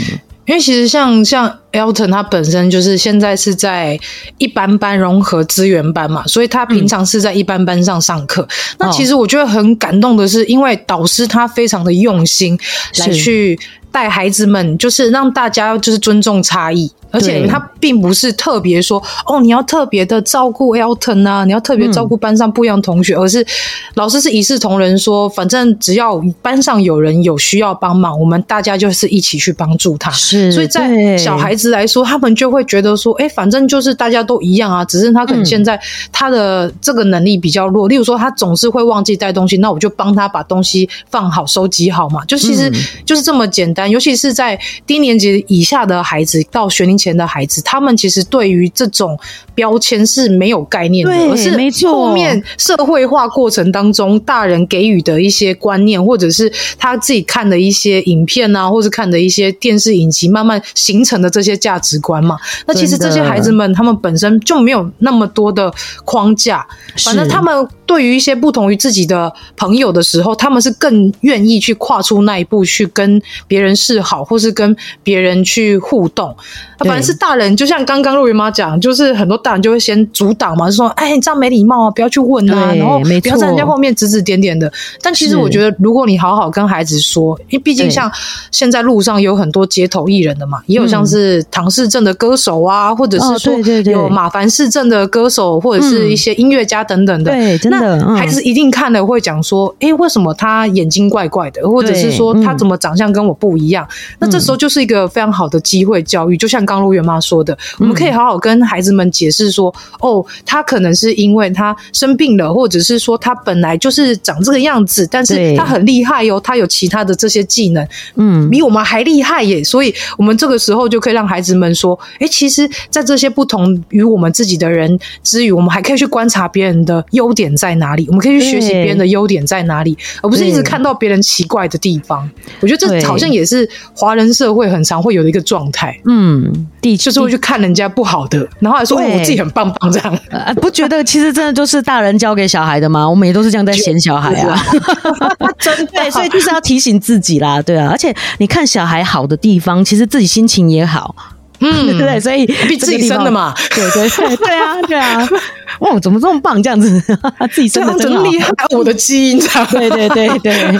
Speaker 2: 因为其实像像 Elton 他本身就是现在是在一般班融合资源班嘛，所以他平常是在一般班上上课。嗯、那其实我觉得很感动的是，因为导师他非常的用心来去带孩子们，就是让大家就是尊重差异。而且他并不是特别说哦，你要特别的照顾 Elton 啊，你要特别照顾班上不一样同学，嗯、而是老师是一视同仁说，反正只要班上有人有需要帮忙，我们大家就是一起去帮助他。是，所以在小孩子来说，他们就会觉得说，哎，反正就是大家都一样啊，只是他可能现在他的这个能力比较弱，嗯、例如说他总是会忘记带东西，那我就帮他把东西放好、收集好嘛。就其实就是这么简单，嗯、尤其是在低年级以下的孩子到学龄前的孩子，他们其实对于这种标签是没有概念的，而是后面社会化过程当中，大人给予的一些观念，或者是他自己看的一些影片啊，或者看的一些电视影集，慢慢形成的这些价值观嘛。那其实这些孩子们，他们本身就没有那么多的框架，反正他们对于一些不同于自己的朋友的时候，他们是更愿意去跨出那一步，去跟别人示好，或是跟别人去互动。反凡是大人，就像刚刚陆云妈讲，就是很多大人就会先阻挡嘛，就说：“哎，你这样没礼貌啊，不要去问啊，然后不要在人家后面指指点点的。”但其实我觉得，如果你好好跟孩子说，因为毕竟像现在路上有很多街头艺人的嘛，也有像是唐氏症的歌手啊，或者是说有马凡氏症的歌手，或者是一些音乐家等等的。
Speaker 1: 对，真的，
Speaker 2: 孩子一定看了会讲说：“哎，为什么他眼睛怪怪的？或者是说他怎么长相跟我不一样？”那这时候就是一个非常好的机会教育，就像刚鹿原妈说的，我们可以好好跟孩子们解释说：“哦，他可能是因为他生病了，或者是说他本来就是长这个样子，但是他很厉害哟，他有其他的这些技能，嗯，比我们还厉害耶。”所以，我们这个时候就可以让孩子们说：“哎，其实，在这些不同于我们自己的人之余，我们还可以去观察别人的优点在哪里，我们可以去学习别人的优点在哪里，而不是一直看到别人奇怪的地方。”我觉得这好像也是华人社会很常会有的一个状态。嗯，第就是会去看人家不好的，然后还说我自己很棒棒这样。
Speaker 1: 呃，不觉得其实真的就是大人教给小孩的吗？我们也都是这样在嫌小孩啊。真的，对，所以就是要提醒自己啦，对啊。而且你看小孩好的地方，其实自己心情也好。嗯，对对，所以
Speaker 2: 比自己生的嘛，
Speaker 1: 对对对，对啊，对啊。哇，怎么这么棒？这样子，自己生的真厉害，
Speaker 2: 我的基因。
Speaker 1: 对对对对，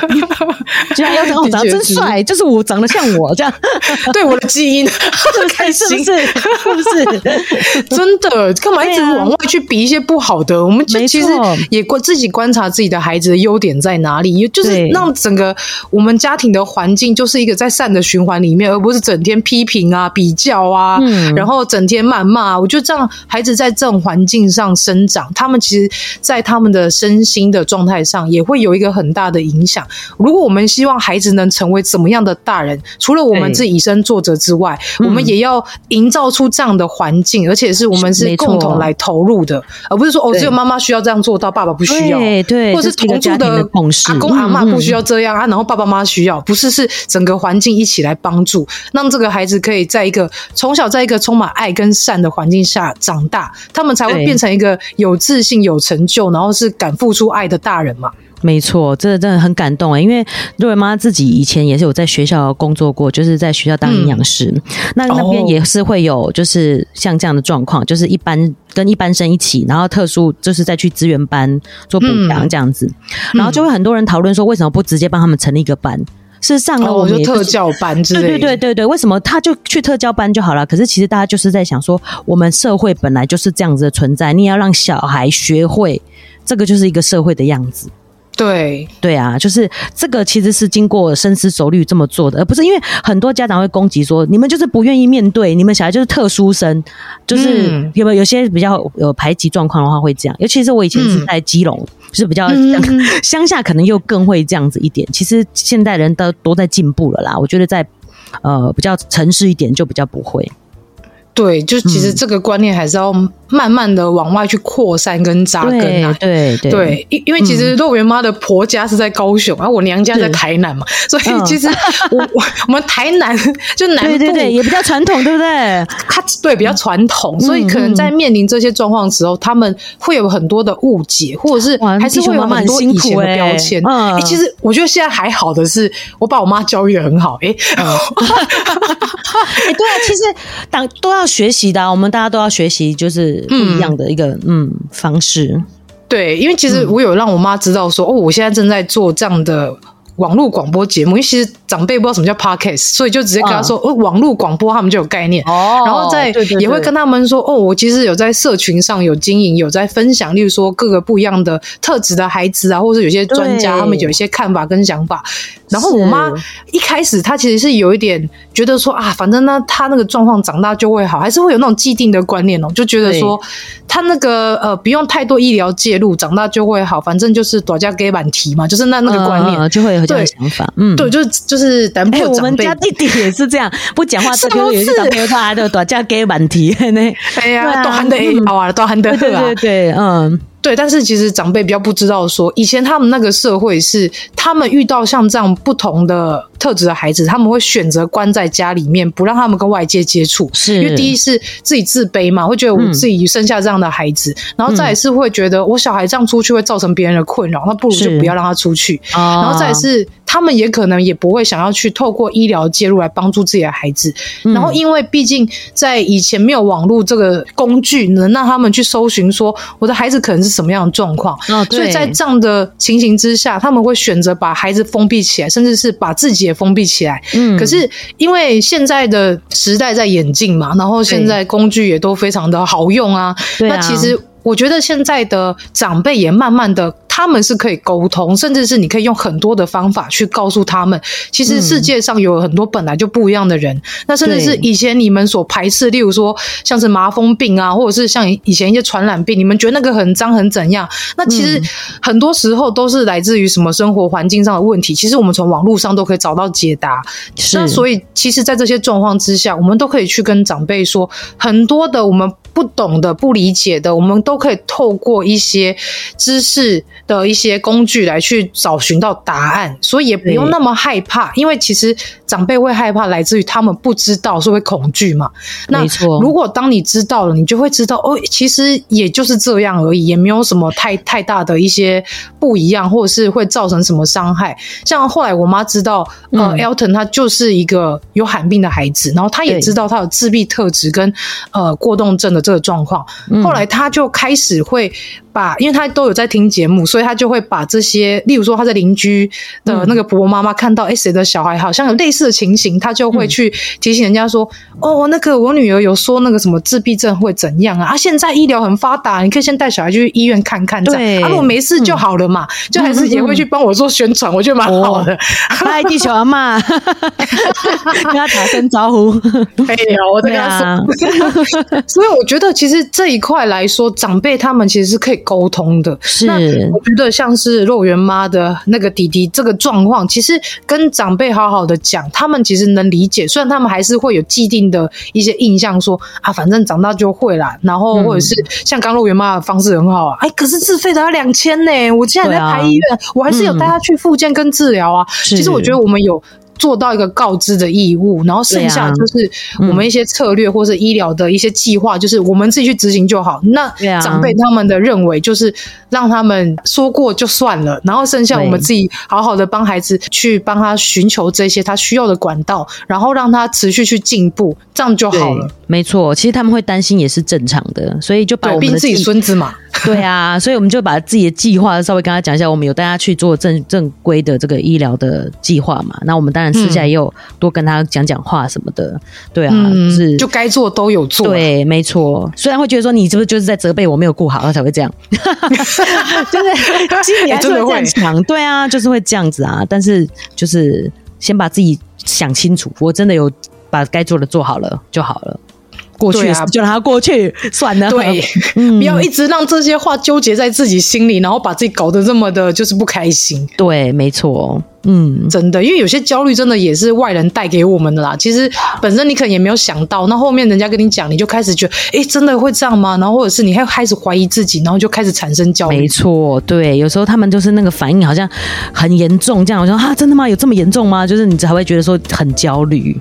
Speaker 1: 居然要长得真帅，就是我长得像我这样。
Speaker 2: 对，我的基因，开心
Speaker 1: 是不是？是不是？
Speaker 2: 真的，干嘛一直往外去比一些不好的？我们其实也观自己观察自己的孩子的优点在哪里，就是让整个我们家庭的环境就是一个在善的循环里面，而不是整天批评啊、比较啊，然后整天谩骂。我觉得这样孩子在这种环境上。生长，他们其实，在他们的身心的状态上，也会有一个很大的影响。如果我们希望孩子能成为怎么样的大人，除了我们自己以身作则之外，我们也要营造出这样的环境，而且是我们是共同来投入的，而不是说哦，只有妈妈需要这样做到，爸爸不需要，
Speaker 1: 对，对，
Speaker 2: 或者是同住的阿公阿妈不需要这样啊，然后爸爸妈妈需要，不是，是整个环境一起来帮助，让这个孩子可以在一个从小在一个充满爱跟善的环境下长大，他们才会变成一个。有自信、有成就，然后是敢付出爱的大人嘛？
Speaker 1: 没错，这真的很感动哎！因为肉圆妈自己以前也是有在学校工作过，就是在学校当营养师，嗯、那那边也是会有，就是像这样的状况，就是一般跟一般生一起，然后特殊就是再去资源班做补强这样子，嗯、然后就会很多人讨论说，为什么不直接帮他们成立一个班？是上了我们、
Speaker 2: 哦、特教班之类的，对
Speaker 1: 对对对对，为什么他就去特教班就好了？可是其实大家就是在想说，我们社会本来就是这样子的存在，你要让小孩学会，这个就是一个社会的样子。
Speaker 2: 对
Speaker 1: 对啊，就是这个其实是经过深思熟虑这么做的，而不是因为很多家长会攻击说，你们就是不愿意面对，你们小孩就是特殊生，就是有没有有些比较有排挤状况的话会这样。尤其是我以前是在基隆，嗯、就是比较 乡下，可能又更会这样子一点。其实现代人都都在进步了啦，我觉得在呃比较城市一点就比较不会。
Speaker 2: 对，就其实这个观念还是要慢慢的往外去扩散跟扎根啊。
Speaker 1: 对对对，
Speaker 2: 因因为其实肉圆妈的婆家是在高雄，然后我娘家在台南嘛，所以其实我我我们台南就南部
Speaker 1: 对对对也比较传统，对不对？
Speaker 2: 他对比较传统，所以可能在面临这些状况的时候，他们会有很多的误解，或者是还是会有很多以前的标签。嗯，其实我觉得现在还好的是，我把我妈教育的很好。哎，哎，
Speaker 1: 对啊，其实当都要。学习的、啊，我们大家都要学习，就是不一样的一个嗯，嗯方式。
Speaker 2: 对，因为其实我有让我妈知道说，嗯、哦，我现在正在做这样的。网络广播节目，因为其实长辈不知道什么叫 podcast，所以就直接跟他说：“哦、嗯，网络广播，他们就有概念。”哦，然后再也会跟他们说：“哦，我其实有在社群上有经营，有在分享，例如说各个不一样的特质的孩子啊，或者有些专家，他们有一些看法跟想法。”然后我妈一开始她其实是有一点觉得说：“啊，反正呢，她那个状况长大就会好，还是会有那种既定的观念哦，就觉得说他那个呃不用太多医疗介入，长大就会好，反正就是大家给满提嘛，就是那那个观念、
Speaker 1: 嗯、就会有。”对想法，嗯，
Speaker 2: 对，就是就是，等哎，
Speaker 1: 我们家弟弟也是这样，不讲话，这个也是长辈他的大家给满题呢，
Speaker 2: 哎呀，多喊的好啊，多喊的，
Speaker 1: 对对对，嗯。
Speaker 2: 对，但是其实长辈比较不知道说，以前他们那个社会是，他们遇到像这样不同的特质的孩子，他们会选择关在家里面，不让他们跟外界接触。是，因为第一是自己自卑嘛，会觉得我自己生下这样的孩子，嗯、然后再也是会觉得我小孩这样出去会造成别人的困扰，那不如就不要让他出去。然后再是。他们也可能也不会想要去透过医疗介入来帮助自己的孩子。然后，因为毕竟在以前没有网络这个工具，能让他们去搜寻说我的孩子可能是什么样的状况。哦，所以在这样的情形之下，他们会选择把孩子封闭起来，甚至是把自己也封闭起来。嗯。可是因为现在的时代在演进嘛，然后现在工具也都非常的好用啊。啊。那其实我觉得现在的长辈也慢慢的。他们是可以沟通，甚至是你可以用很多的方法去告诉他们，其实世界上有很多本来就不一样的人。嗯、那甚至是以前你们所排斥，例如说像是麻风病啊，或者是像以前一些传染病，你们觉得那个很脏很怎样？那其实很多时候都是来自于什么生活环境上的问题。其实我们从网络上都可以找到解答。那所以，其实，在这些状况之下，我们都可以去跟长辈说很多的我们不懂的、不理解的，我们都可以透过一些知识。的一些工具来去找寻到答案，所以也不用那么害怕，因为其实长辈会害怕来自于他们不知道，所以会恐惧嘛。那如果当你知道了，你就会知道哦，其实也就是这样而已，也没有什么太太大的一些不一样，或者是会造成什么伤害。像后来我妈知道，呃、嗯、，Elton 他就是一个有罕病的孩子，然后他也知道他有自闭特质跟呃过动症的这个状况，后来他就开始会。把，因为他都有在听节目，所以他就会把这些，例如说他的邻居的那个婆婆妈妈看到，哎、嗯，谁的小孩好像有类似的情形，他就会去提醒人家说，嗯、哦，那个我女儿有说那个什么自闭症会怎样啊？啊，现在医疗很发达，你可以先带小孩去医院看看，对，啊，如果没事就好了嘛，嗯、就还是也会去帮我做宣传，嗯、我觉得蛮好的。嗨、哦，地球阿嬷，跟他打声招呼。哎呀，我跟他说，啊、所以我觉得其实这一块来说，长辈他们其实是可以。沟通的是，那我觉得像是肉圆妈的那个弟弟这个状况，其实跟长辈好好的讲，他们其实能理解。虽然他们还是会有既定的一些印象说，说啊，反正长大就会啦。然后或者是像刚肉圆妈的方式很好啊，哎，可是自费的要两千呢，我现在在排医院，我还是有带他去复健跟治疗啊。其实我觉得我们有。做到一个告知的义务，然后剩下就是我们一些策略或是医疗的一些计划，就是我们自己去执行就好。那长辈他们的认为就是让他们说过就算了，然后剩下我们自己好好的帮孩子去帮他寻求这些他需要的管道，然后让他持续去进步，这样就好了。
Speaker 1: 没错，其实他们会担心也是正常的，所以就把我们
Speaker 2: 自己孙子嘛。
Speaker 1: 对啊，所以我们就把自己的计划稍微跟他讲一下，我们有带他去做正正规的这个医疗的计划嘛。那我们当然私下也有多跟他讲讲话什么的。嗯、对啊，是
Speaker 2: 就该做都有做。
Speaker 1: 对，没错。虽然会觉得说你是不是就是在责备我没有顾好，他才会这样，就是心里还是会这样想。对啊，就是会这样子啊。但是就是先把自己想清楚，我真的有把该做的做好了就好了。过去啊，就让它过去算了。
Speaker 2: 对，不要一直让这些话纠结在自己心里，然后把自己搞得这么的，就是不开心。
Speaker 1: 对，没错。嗯，
Speaker 2: 真的，因为有些焦虑真的也是外人带给我们的啦。其实本身你可能也没有想到，那后面人家跟你讲，你就开始觉得，哎，真的会这样吗？然后或者是你还开始怀疑自己，然后就开始产生焦虑。
Speaker 1: 没错，对，有时候他们就是那个反应好像很严重，这样我说啊，真的吗？有这么严重吗？就是你才会觉得说很焦虑。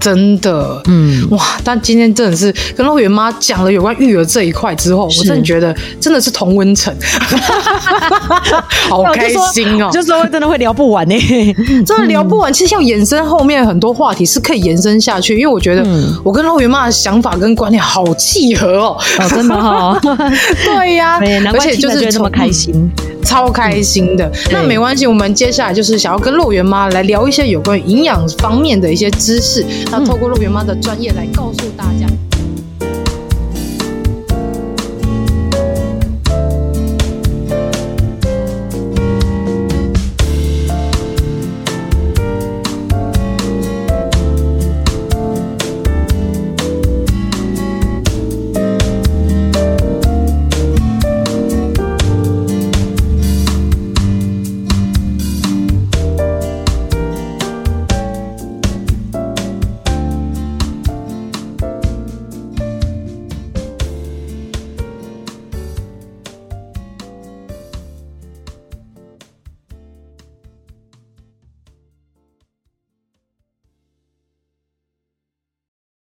Speaker 2: 真的，嗯，哇！但今天真的是跟肉圆妈讲了有关育儿这一块之后，我真的觉得真的是同温层，好开心哦！
Speaker 1: 就说真的会聊不完呢，
Speaker 2: 真的聊不完。其实要延伸后面很多话题是可以延伸下去，因为我觉得我跟肉圆妈的想法跟观念好契合哦，
Speaker 1: 哦，真的哈，
Speaker 2: 对呀，
Speaker 1: 而且就是这么开心。
Speaker 2: 超开心的，那没关系，我们接下来就是想要跟肉圆妈来聊一些有关于营养方面的一些知识，那透过肉圆妈的专业来告诉大家。